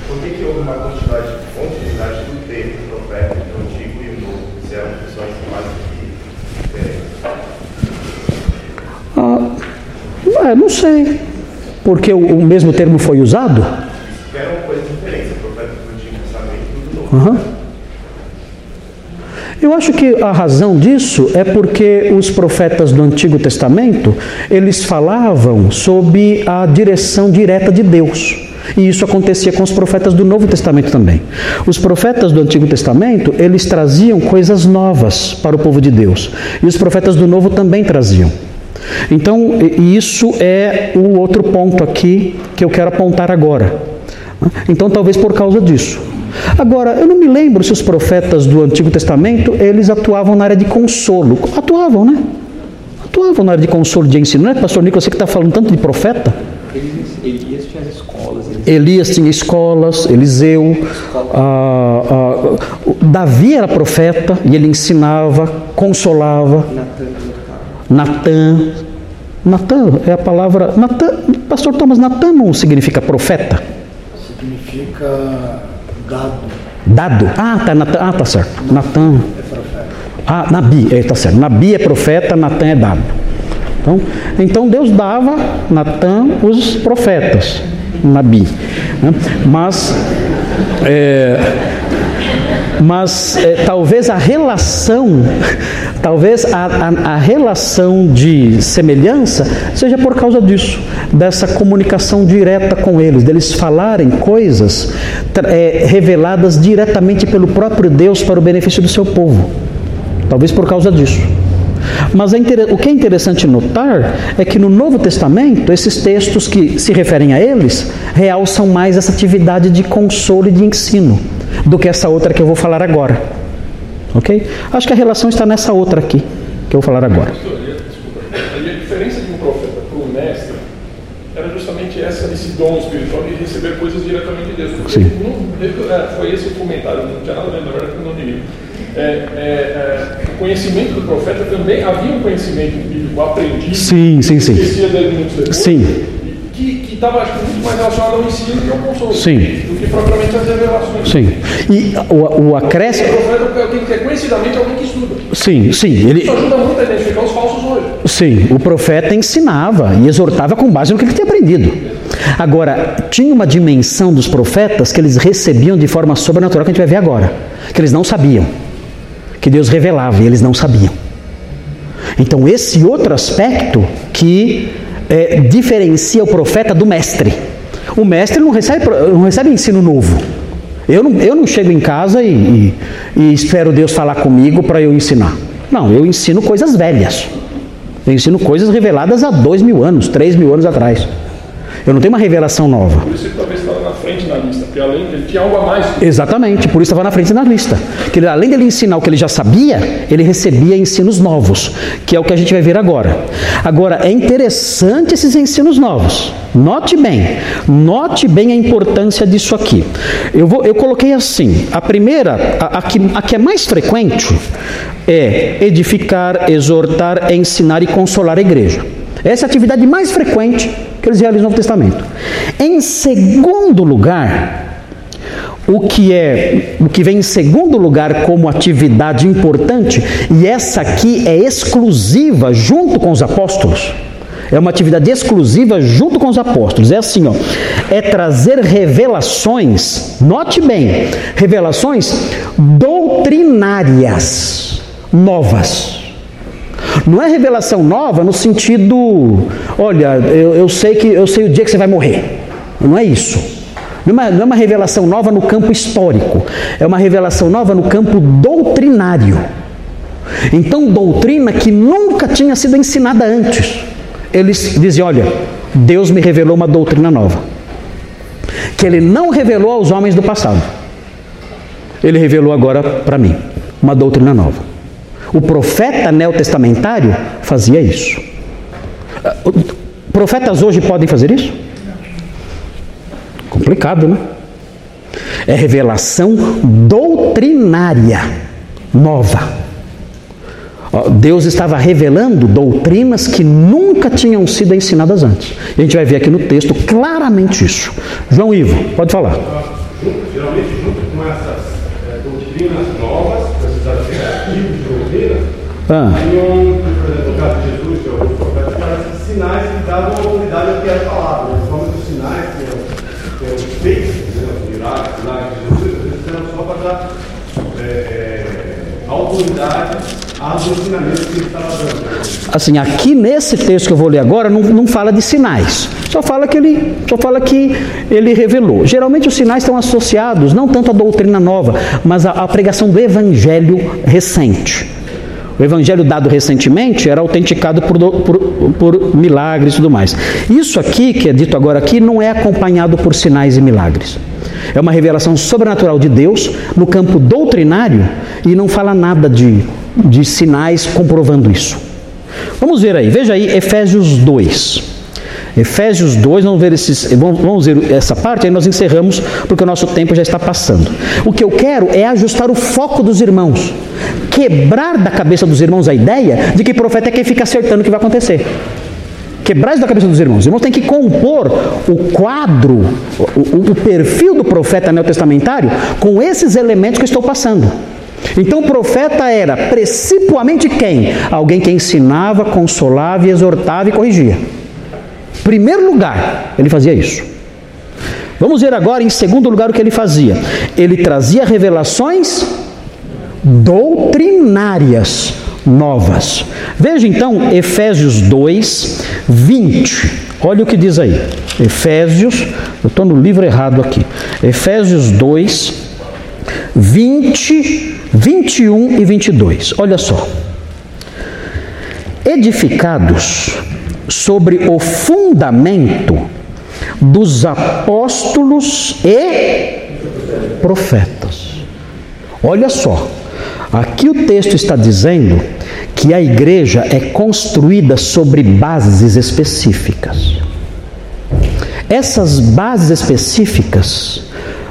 Por que, que houve uma quantidade, quantidade do do profeta do Antigo e o Novo? Se eram funções que diferentes. Ah, é, não sei. Porque o, o mesmo termo foi usado? Que eram coisas diferentes, o profeta do Antigo Testamento Aham. Eu acho que a razão disso é porque os profetas do Antigo Testamento, eles falavam sob a direção direta de Deus. E isso acontecia com os profetas do Novo Testamento também. Os profetas do Antigo Testamento, eles traziam coisas novas para o povo de Deus. E os profetas do Novo também traziam. Então, isso é o outro ponto aqui que eu quero apontar agora. Então, talvez por causa disso. Agora, eu não me lembro se os profetas do Antigo Testamento, eles atuavam na área de consolo. Atuavam, né? Atuavam na área de consolo, de ensino. Não é, pastor Nicolas, você que está falando tanto de profeta? Elias, tinha as escolas, Elias Elias tinha escolas, Eliseu, ah, ah, Davi era profeta e ele ensinava, consolava. Natan. Natan é a palavra. Natan, pastor Thomas, Natan não significa profeta? Significa dado. Dado. Ah, tá, Natan, ah, tá certo. Natan. Ah, Nabi, é, tá certo. Nabi é profeta, Natan é dado. Então, então Deus dava Natan os profetas, Nabi. né? Mas, é, mas é, talvez a relação, talvez a, a, a relação de semelhança seja por causa disso, dessa comunicação direta com eles, deles falarem coisas é, reveladas diretamente pelo próprio Deus para o benefício do seu povo. Talvez por causa disso. Mas é o que é interessante notar é que no Novo Testamento, esses textos que se referem a eles realçam mais essa atividade de consolo e de ensino do que essa outra que eu vou falar agora. Ok? Acho que a relação está nessa outra aqui que eu vou falar agora. E- a diferença de um profeta para um mestre era justamente essa, esse dom espiritual de receber coisas diretamente de Deus. Porque Sim. não- é, foi esse o comentário, não tinha nada a ver, na verdade, com o livro. É, é, é, o conhecimento do profeta também havia um conhecimento bíblico aprendido. Sim, sim, sim. Sim. Estava muito mais relacionado ao ensino que ao consolo. Sim. Do que propriamente às revelações. Sim. E o, o acréscimo. O profeta é alguém que é conhecidamente alguém que estuda. Sim, sim. Ele, Isso ajuda muito a identificar os falsos hoje. Sim, o profeta ensinava e exortava com base no que ele tinha aprendido. Agora, tinha uma dimensão dos profetas que eles recebiam de forma sobrenatural que a gente vai ver agora, que eles não sabiam, que Deus revelava e eles não sabiam. Então, esse outro aspecto que é, diferencia o profeta do mestre. O mestre não recebe, não recebe ensino novo. Eu não, eu não chego em casa e, e- e espero Deus falar comigo para eu ensinar. Não, eu ensino coisas velhas. Eu ensino coisas reveladas há dois mil anos, três mil anos atrás. Eu não tenho uma revelação nova. Por isso talvez frente na lista, porque além ele tinha algo a mais. Exatamente, por isso estava na frente na lista. Que ele, além dele ensinar o que ele já sabia, ele recebia ensinos novos, que é o que a gente vai ver agora. Agora, é interessante esses ensinos novos. Note bem, note bem a importância disso aqui. Eu, vou, eu coloquei assim: a primeira, a, a, que, a que é mais frequente, é edificar, exortar, ensinar e consolar a igreja. Essa é a atividade mais frequente que eles realizam no Novo Testamento. Em segundo lugar, o que é o que vem em segundo lugar como atividade importante, e essa aqui é exclusiva junto com os apóstolos. É uma atividade exclusiva junto com os apóstolos. É assim, ó, é trazer revelações, note bem, revelações doutrinárias novas. Não é revelação nova no sentido, olha, eu, eu sei que eu sei o dia que você vai morrer. Não é isso. Não é, uma, não é uma revelação nova no campo histórico. É uma revelação nova no campo doutrinário. Então, doutrina que nunca tinha sido ensinada antes. Eles dizem: olha, Deus me revelou uma doutrina nova. Que ele não revelou aos homens do passado. Ele revelou agora para mim uma doutrina nova. O profeta neotestamentário fazia isso. Profetas hoje podem fazer isso? Complicado, né? É revelação doutrinária nova. Deus estava revelando doutrinas que nunca tinham sido ensinadas antes. A gente vai ver aqui no texto claramente isso. João Ivo, pode falar. Geralmente, junto com essas é, doutrinas novas, esses artigos de doutrina, ah. por exemplo, no caso de Jesus, que é o profeta, parece sinais que davam autoridade ao que era falado. Né? Os sinais, que eram, que eram feitos, né? os milagres, milagres de Jesus, eles eram só para dar é, é, autoridade Assim, aqui nesse texto que eu vou ler agora, não, não fala de sinais. Só fala que ele, só fala que ele revelou. Geralmente os sinais estão associados não tanto à doutrina nova, mas à, à pregação do evangelho recente. O evangelho dado recentemente era autenticado por, por, por, milagres e tudo mais. Isso aqui, que é dito agora aqui, não é acompanhado por sinais e milagres. É uma revelação sobrenatural de Deus no campo doutrinário e não fala nada de de sinais comprovando isso. Vamos ver aí, veja aí Efésios 2. Efésios 2, vamos ver, esses, vamos ver essa parte, aí nós encerramos, porque o nosso tempo já está passando. O que eu quero é ajustar o foco dos irmãos, quebrar da cabeça dos irmãos a ideia de que profeta é quem fica acertando o que vai acontecer. Quebrar isso da cabeça dos irmãos. Os irmãos têm que compor o quadro, o, o, o perfil do profeta neotestamentário com esses elementos que eu estou passando. Então o profeta era principalmente quem? Alguém que ensinava, consolava, exortava e corrigia. Primeiro lugar, ele fazia isso. Vamos ver agora, em segundo lugar, o que ele fazia. Ele trazia revelações doutrinárias novas. Veja então Efésios 2, 20. Olha o que diz aí. Efésios, eu estou no livro errado aqui. Efésios 2, 20 21 e 22. Olha só. Edificados sobre o fundamento dos apóstolos e profetas. Olha só. Aqui o texto está dizendo que a igreja é construída sobre bases específicas. Essas bases específicas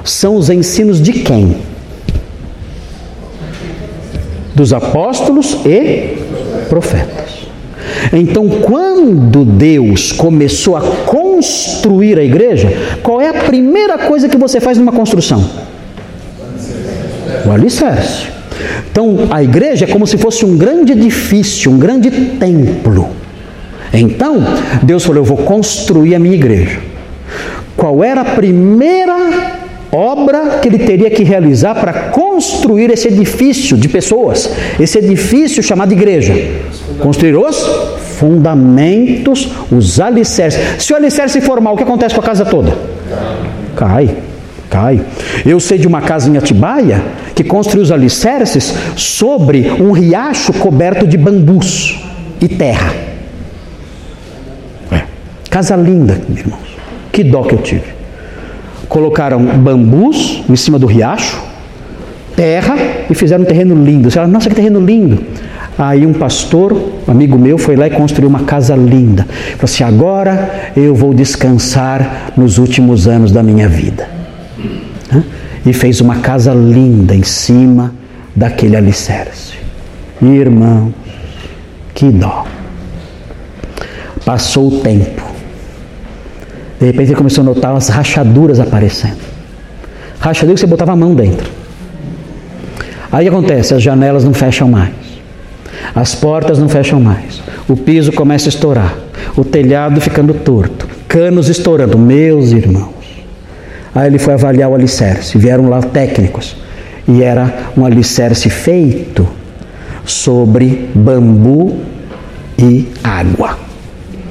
são os ensinos de quem? dos apóstolos e profetas. Então, quando Deus começou a construir a igreja, qual é a primeira coisa que você faz numa construção? O alicerce. Então, a igreja é como se fosse um grande edifício, um grande templo. Então, Deus falou: Eu vou construir a minha igreja. Qual era a primeira obra que ele teria que realizar para construir esse edifício de pessoas, esse edifício chamado igreja. Construir os fundamentos, os alicerces. Se o alicerce for mal, o que acontece com a casa toda? Cai. Cai. Eu sei de uma casa em Atibaia que construiu os alicerces sobre um riacho coberto de bambus e terra. É. Casa linda, meus irmãos. Que dó que eu tive colocaram bambus em cima do riacho, terra e fizeram um terreno lindo. Você fala, nossa, que terreno lindo. Aí um pastor, um amigo meu, foi lá e construiu uma casa linda. Falou assim: agora eu vou descansar nos últimos anos da minha vida. E fez uma casa linda em cima daquele alicerce. Irmão, que dó. Passou o tempo. De repente ele começou a notar as rachaduras aparecendo. Rachadura que você botava a mão dentro. Aí acontece, as janelas não fecham mais. As portas não fecham mais. O piso começa a estourar. O telhado ficando torto. Canos estourando. Meus irmãos. Aí ele foi avaliar o alicerce. Vieram lá técnicos. E era um alicerce feito sobre bambu e água.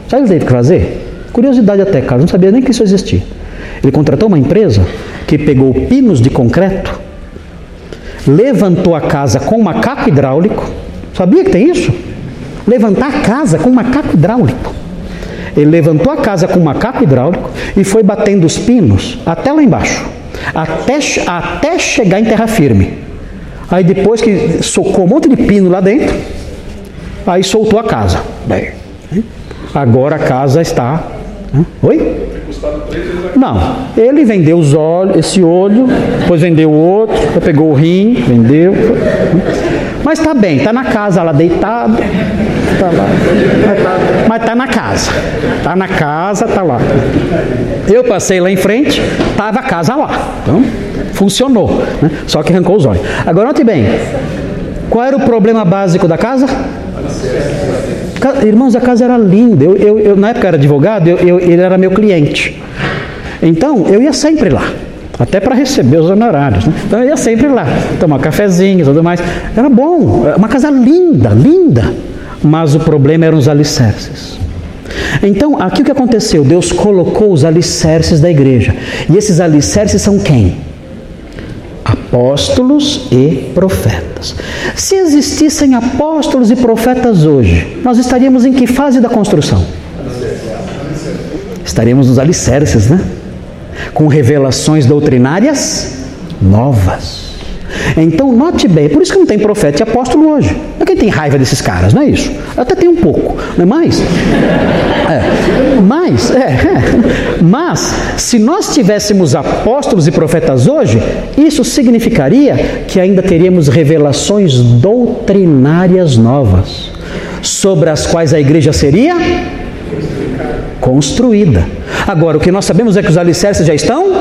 Sabe o que ele teve que fazer? Curiosidade até, Carlos, não sabia nem que isso existia. Ele contratou uma empresa que pegou pinos de concreto, levantou a casa com macaco hidráulico. Sabia que tem isso? Levantar a casa com macaco hidráulico. Ele levantou a casa com um macaco hidráulico e foi batendo os pinos até lá embaixo, até, até chegar em terra firme. Aí depois que socou um monte de pino lá dentro, aí soltou a casa. Agora a casa está Oi? estado 3, ele Não, ele vendeu os olhos, esse olho, depois vendeu o outro, pegou o rim, vendeu. Mas está bem, está na casa lá deitado. Tá lá. Mas está na casa. Está na casa, está lá. Eu passei lá em frente, estava a casa lá. Então, funcionou. Né? Só que arrancou os olhos. Agora note bem, qual era o problema básico da casa? Irmãos, a casa era linda. Eu, eu, eu na época era advogado, eu, ele era meu cliente. Então, eu ia sempre lá. Até para receber os honorários. Né? Então eu ia sempre lá, tomar cafezinho e tudo mais. Era bom, uma casa linda, linda. Mas o problema eram os alicerces. Então, aqui o que aconteceu? Deus colocou os alicerces da igreja. E esses alicerces são quem? apóstolos e profetas. Se existissem apóstolos e profetas hoje, nós estaríamos em que fase da construção? Estaríamos nos alicerces, né? Com revelações doutrinárias novas. Então, note bem, por isso que não tem profeta e apóstolo hoje. É quem tem raiva desses caras, não é isso? Até tem um pouco, não é mais? É, mas, é, é, mas, se nós tivéssemos apóstolos e profetas hoje, isso significaria que ainda teríamos revelações doutrinárias novas, sobre as quais a igreja seria construída. Agora, o que nós sabemos é que os alicerces já estão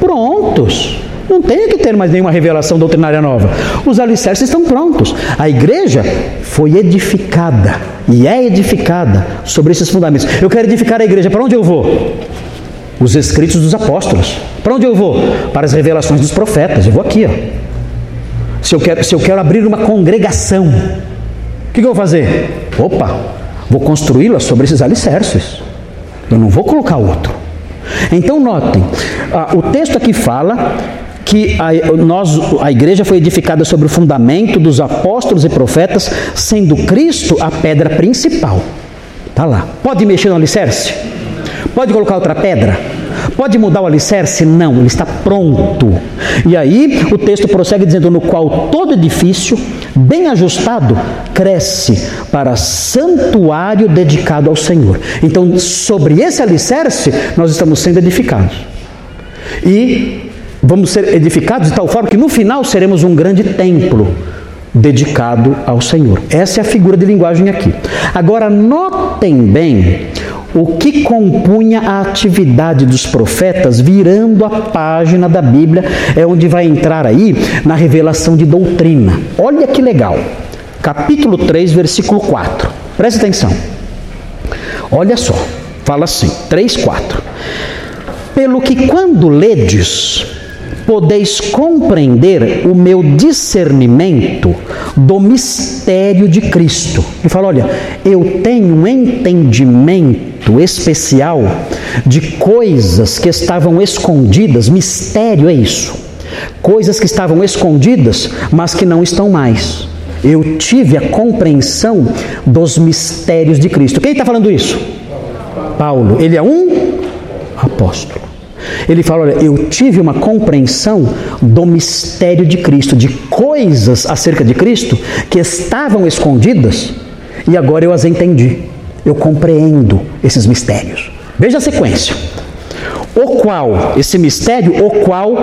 prontos. Não tem que ter mais nenhuma revelação doutrinária nova. Os alicerces estão prontos. A igreja foi edificada e é edificada sobre esses fundamentos. Eu quero edificar a igreja. Para onde eu vou? Os escritos dos apóstolos. Para onde eu vou? Para as revelações dos profetas. Eu vou aqui. Ó. Se, eu quero, se eu quero abrir uma congregação, o que, que eu vou fazer? Opa, vou construí-la sobre esses alicerces. Eu não vou colocar outro. Então notem, ah, o texto aqui fala que a, nós, a igreja foi edificada sobre o fundamento dos apóstolos e profetas, sendo Cristo a pedra principal. Está lá. Pode mexer no alicerce? Pode colocar outra pedra? Pode mudar o alicerce? Não, ele está pronto. E aí o texto prossegue dizendo: no qual todo edifício, bem ajustado, cresce para santuário dedicado ao Senhor. Então, sobre esse alicerce, nós estamos sendo edificados. E vamos ser edificados de tal forma que no final seremos um grande templo dedicado ao Senhor. Essa é a figura de linguagem aqui. Agora, notem bem o que compunha a atividade dos profetas, virando a página da Bíblia, é onde vai entrar aí na revelação de doutrina. Olha que legal. Capítulo 3, versículo 4. Preste atenção. Olha só, fala assim: 3, 4. Pelo que quando ledes, podeis compreender o meu discernimento do mistério de Cristo. Ele fala: olha, eu tenho um entendimento especial de coisas que estavam escondidas, mistério é isso. Coisas que estavam escondidas, mas que não estão mais. Eu tive a compreensão dos mistérios de Cristo. Quem está falando isso? Paulo. Ele é um apóstolo. Ele fala: Olha, eu tive uma compreensão do mistério de Cristo, de coisas acerca de Cristo que estavam escondidas e agora eu as entendi. Eu compreendo esses mistérios. Veja a sequência. O qual, esse mistério, o qual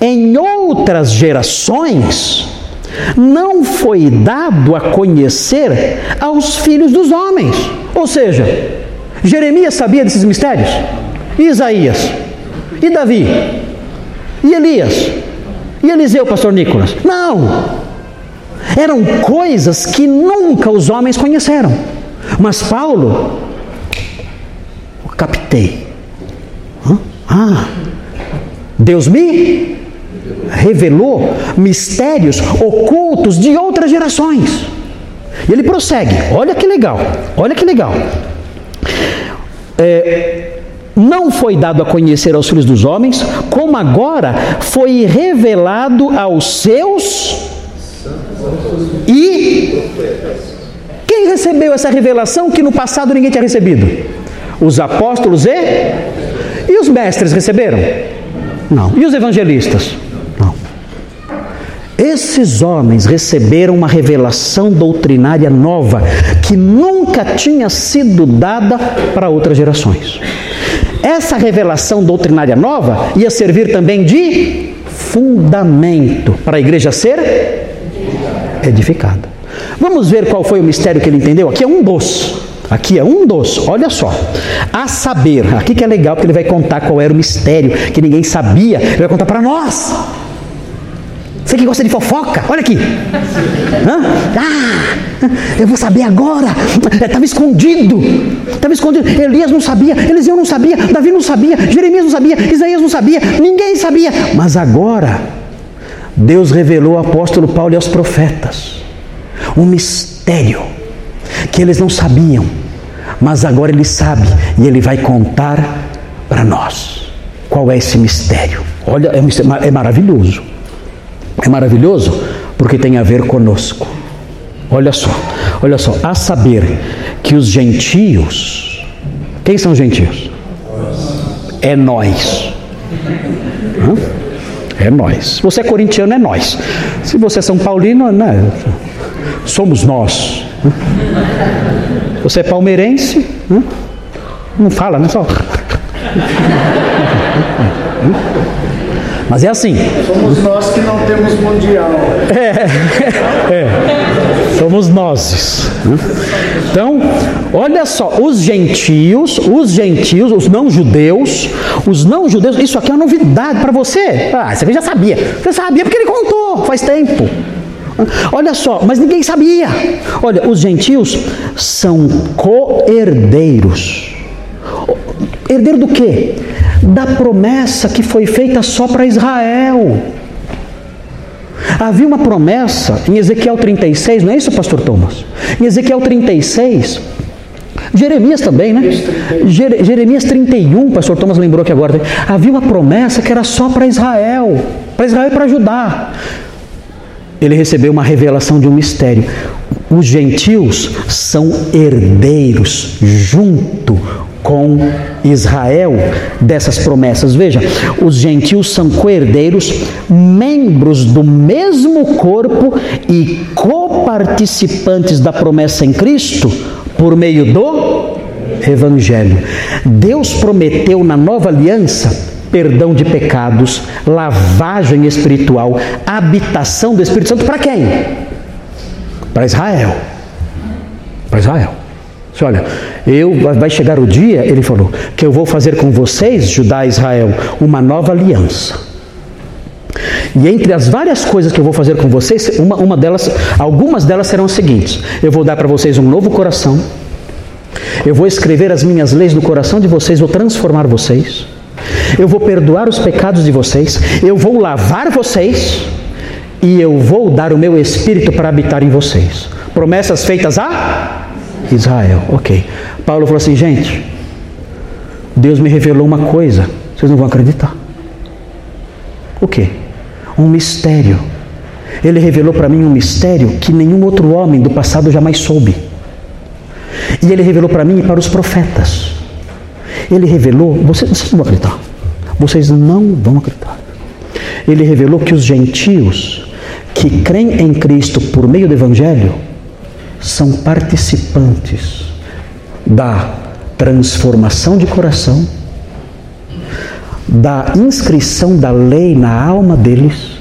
em outras gerações não foi dado a conhecer aos filhos dos homens. Ou seja, Jeremias sabia desses mistérios? Isaías, e Davi? E Elias? E Eliseu, pastor Nicolas? Não! Eram coisas que nunca os homens conheceram. Mas Paulo, captei. Ah, Deus me revelou mistérios ocultos de outras gerações. E ele prossegue. Olha que legal. Olha que legal. É, não foi dado a conhecer aos filhos dos homens, como agora foi revelado aos seus e quem recebeu essa revelação que no passado ninguém tinha recebido? Os apóstolos e e os mestres receberam? Não. E os evangelistas? Não. Esses homens receberam uma revelação doutrinária nova que nunca tinha sido dada para outras gerações. Essa revelação doutrinária nova ia servir também de fundamento para a igreja ser edificada. Vamos ver qual foi o mistério que ele entendeu? Aqui é um dos. Aqui é um dos, olha só. A saber, aqui que é legal porque ele vai contar qual era o mistério que ninguém sabia, ele vai contar para nós. Você que gosta de fofoca, olha aqui. Hã? Ah, eu vou saber agora. Estava escondido. Estava escondido. Elias não sabia, Eliseu não sabia, Davi não sabia, Jeremias não sabia, Isaías não sabia, ninguém sabia. Mas agora, Deus revelou ao apóstolo Paulo e aos profetas um mistério que eles não sabiam, mas agora ele sabe e ele vai contar para nós. Qual é esse mistério? Olha, é, um, é maravilhoso. Maravilhoso porque tem a ver conosco. Olha só, olha só, a saber que os gentios, quem são os gentios? É nós. É nós. Você é corintiano, é nós. Se você é São Paulino, né? somos nós. Você é palmeirense? Não fala, né? Só. Mas é assim. Somos nós que não temos mundial. É, é. Somos nós. Então, olha só, os gentios, os gentios, os não judeus, os não judeus, isso aqui é uma novidade para você. Ah, você já sabia. Você sabia porque ele contou faz tempo. Olha só, mas ninguém sabia. Olha, os gentios são co-herdeiros. Herdeiro do quê? Da promessa que foi feita só para Israel. Havia uma promessa em Ezequiel 36, não é isso, pastor Thomas? Em Ezequiel 36, Jeremias também, né? Jeremias 31, pastor Thomas lembrou que agora. Havia uma promessa que era só para Israel, para Israel e para Judá ele recebeu uma revelação de um mistério. Os gentios são herdeiros junto com Israel dessas promessas. Veja, os gentios são coherdeiros, membros do mesmo corpo e coparticipantes da promessa em Cristo por meio do Evangelho. Deus prometeu na nova aliança perdão de pecados, lavagem espiritual, habitação do Espírito Santo para quem? Para Israel. Para Israel. Você olha, eu vai chegar o dia, ele falou, que eu vou fazer com vocês, Judá e Israel, uma nova aliança. E entre as várias coisas que eu vou fazer com vocês, uma, uma delas, algumas delas serão as seguintes: eu vou dar para vocês um novo coração, eu vou escrever as minhas leis no coração de vocês, vou transformar vocês eu vou perdoar os pecados de vocês, eu vou lavar vocês e eu vou dar o meu espírito para habitar em vocês. Promessas feitas a Israel. Ok. Paulo falou assim, gente, Deus me revelou uma coisa, vocês não vão acreditar. O que? Um mistério. Ele revelou para mim um mistério que nenhum outro homem do passado jamais soube. E ele revelou para mim e para os profetas. Ele revelou, vocês, vocês não vão acreditar. Vocês não vão acreditar. Ele revelou que os gentios que creem em Cristo por meio do Evangelho são participantes da transformação de coração, da inscrição da lei na alma deles,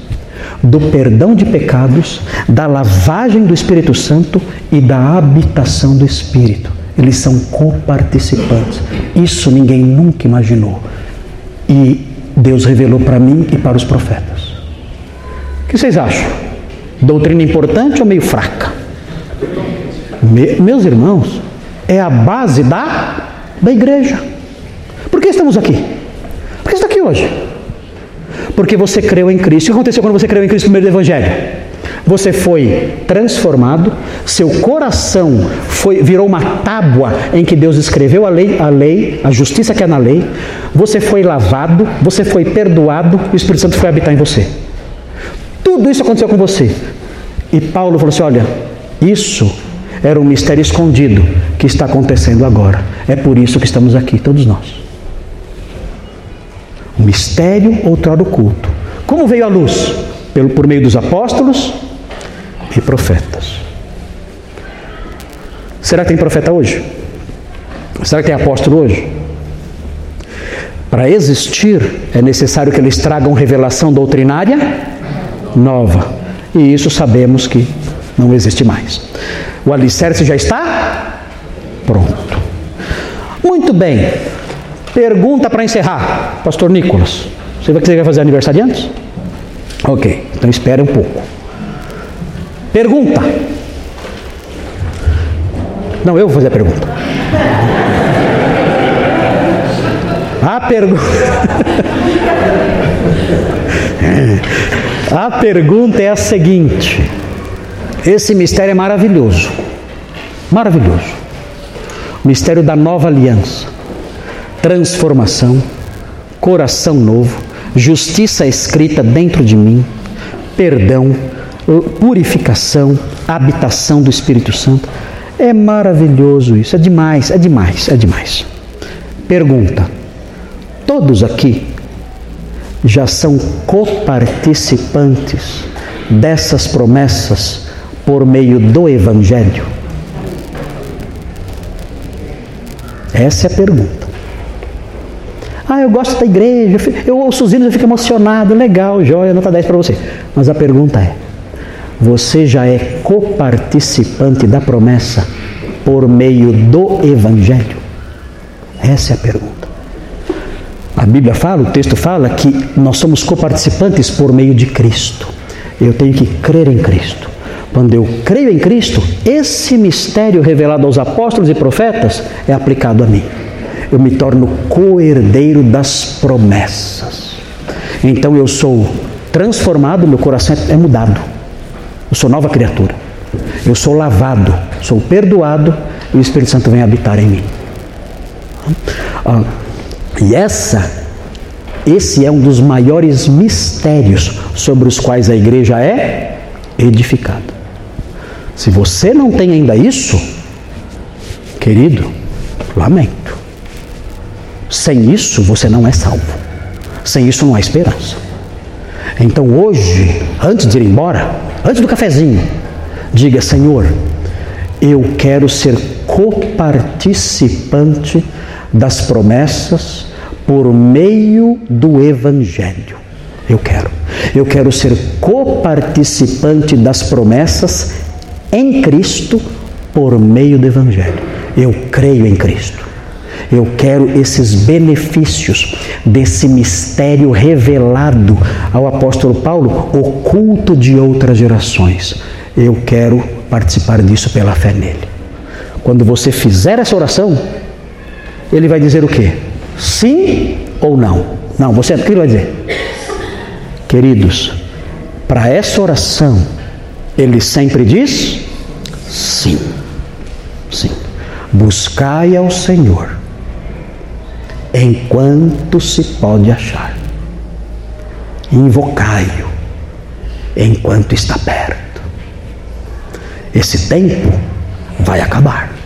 do perdão de pecados, da lavagem do Espírito Santo e da habitação do Espírito. Eles são coparticipantes. Isso ninguém nunca imaginou. E Deus revelou para mim e para os profetas. O que vocês acham? Doutrina importante ou meio fraca? Me, meus irmãos, é a base da, da igreja. Por que estamos aqui? Por que está aqui hoje? Porque você creu em Cristo. O que aconteceu quando você creu em Cristo no do Evangelho? Você foi transformado, seu coração foi, virou uma tábua em que Deus escreveu a lei, a lei, a justiça que é na lei. Você foi lavado, você foi perdoado o Espírito Santo foi habitar em você. Tudo isso aconteceu com você. E Paulo falou assim: olha, isso era um mistério escondido que está acontecendo agora. É por isso que estamos aqui, todos nós. Um mistério outrora oculto. Como veio a luz? Pelo, por meio dos apóstolos, e profetas. Será que tem profeta hoje? Será que tem apóstolo hoje? Para existir, é necessário que eles tragam revelação doutrinária nova. E isso sabemos que não existe mais. O alicerce já está pronto. Muito bem. Pergunta para encerrar, Pastor Nicolas. Você vai que você vai fazer aniversário antes? Ok, então espere um pouco. Pergunta. Não, eu vou fazer a pergunta. A pergunta. a pergunta é a seguinte: esse mistério é maravilhoso. Maravilhoso. Mistério da nova aliança. Transformação, coração novo, justiça escrita dentro de mim, perdão, purificação, habitação do Espírito Santo. É maravilhoso isso, é demais, é demais, é demais. Pergunta: todos aqui já são coparticipantes dessas promessas por meio do Evangelho? Essa é a pergunta. Ah, eu gosto da igreja, eu ouço os hinos, eu fico emocionado, legal, joia, nota 10 para você. Mas a pergunta é: você já é coparticipante da promessa por meio do Evangelho? Essa é a pergunta. A Bíblia fala, o texto fala que nós somos coparticipantes por meio de Cristo. Eu tenho que crer em Cristo. Quando eu creio em Cristo, esse mistério revelado aos apóstolos e profetas é aplicado a mim. Eu me torno co-herdeiro das promessas. Então eu sou transformado, meu coração é mudado. Eu sou nova criatura. Eu sou lavado, sou perdoado e o Espírito Santo vem habitar em mim. Ah, e essa, esse é um dos maiores mistérios sobre os quais a igreja é edificada. Se você não tem ainda isso, querido, lamento. Sem isso você não é salvo. Sem isso não há esperança. Então hoje, antes de ir embora, antes do cafezinho, diga: Senhor, eu quero ser coparticipante das promessas por meio do Evangelho. Eu quero. Eu quero ser coparticipante das promessas em Cristo por meio do Evangelho. Eu creio em Cristo. Eu quero esses benefícios desse mistério revelado ao apóstolo Paulo, oculto de outras gerações. Eu quero participar disso pela fé nele. Quando você fizer essa oração, ele vai dizer o quê? Sim ou não? Não, você o que ele vai dizer? Queridos, para essa oração, ele sempre diz sim. Sim. Buscai ao Senhor enquanto se pode achar. Invocai-o enquanto está perto. Esse tempo vai acabar.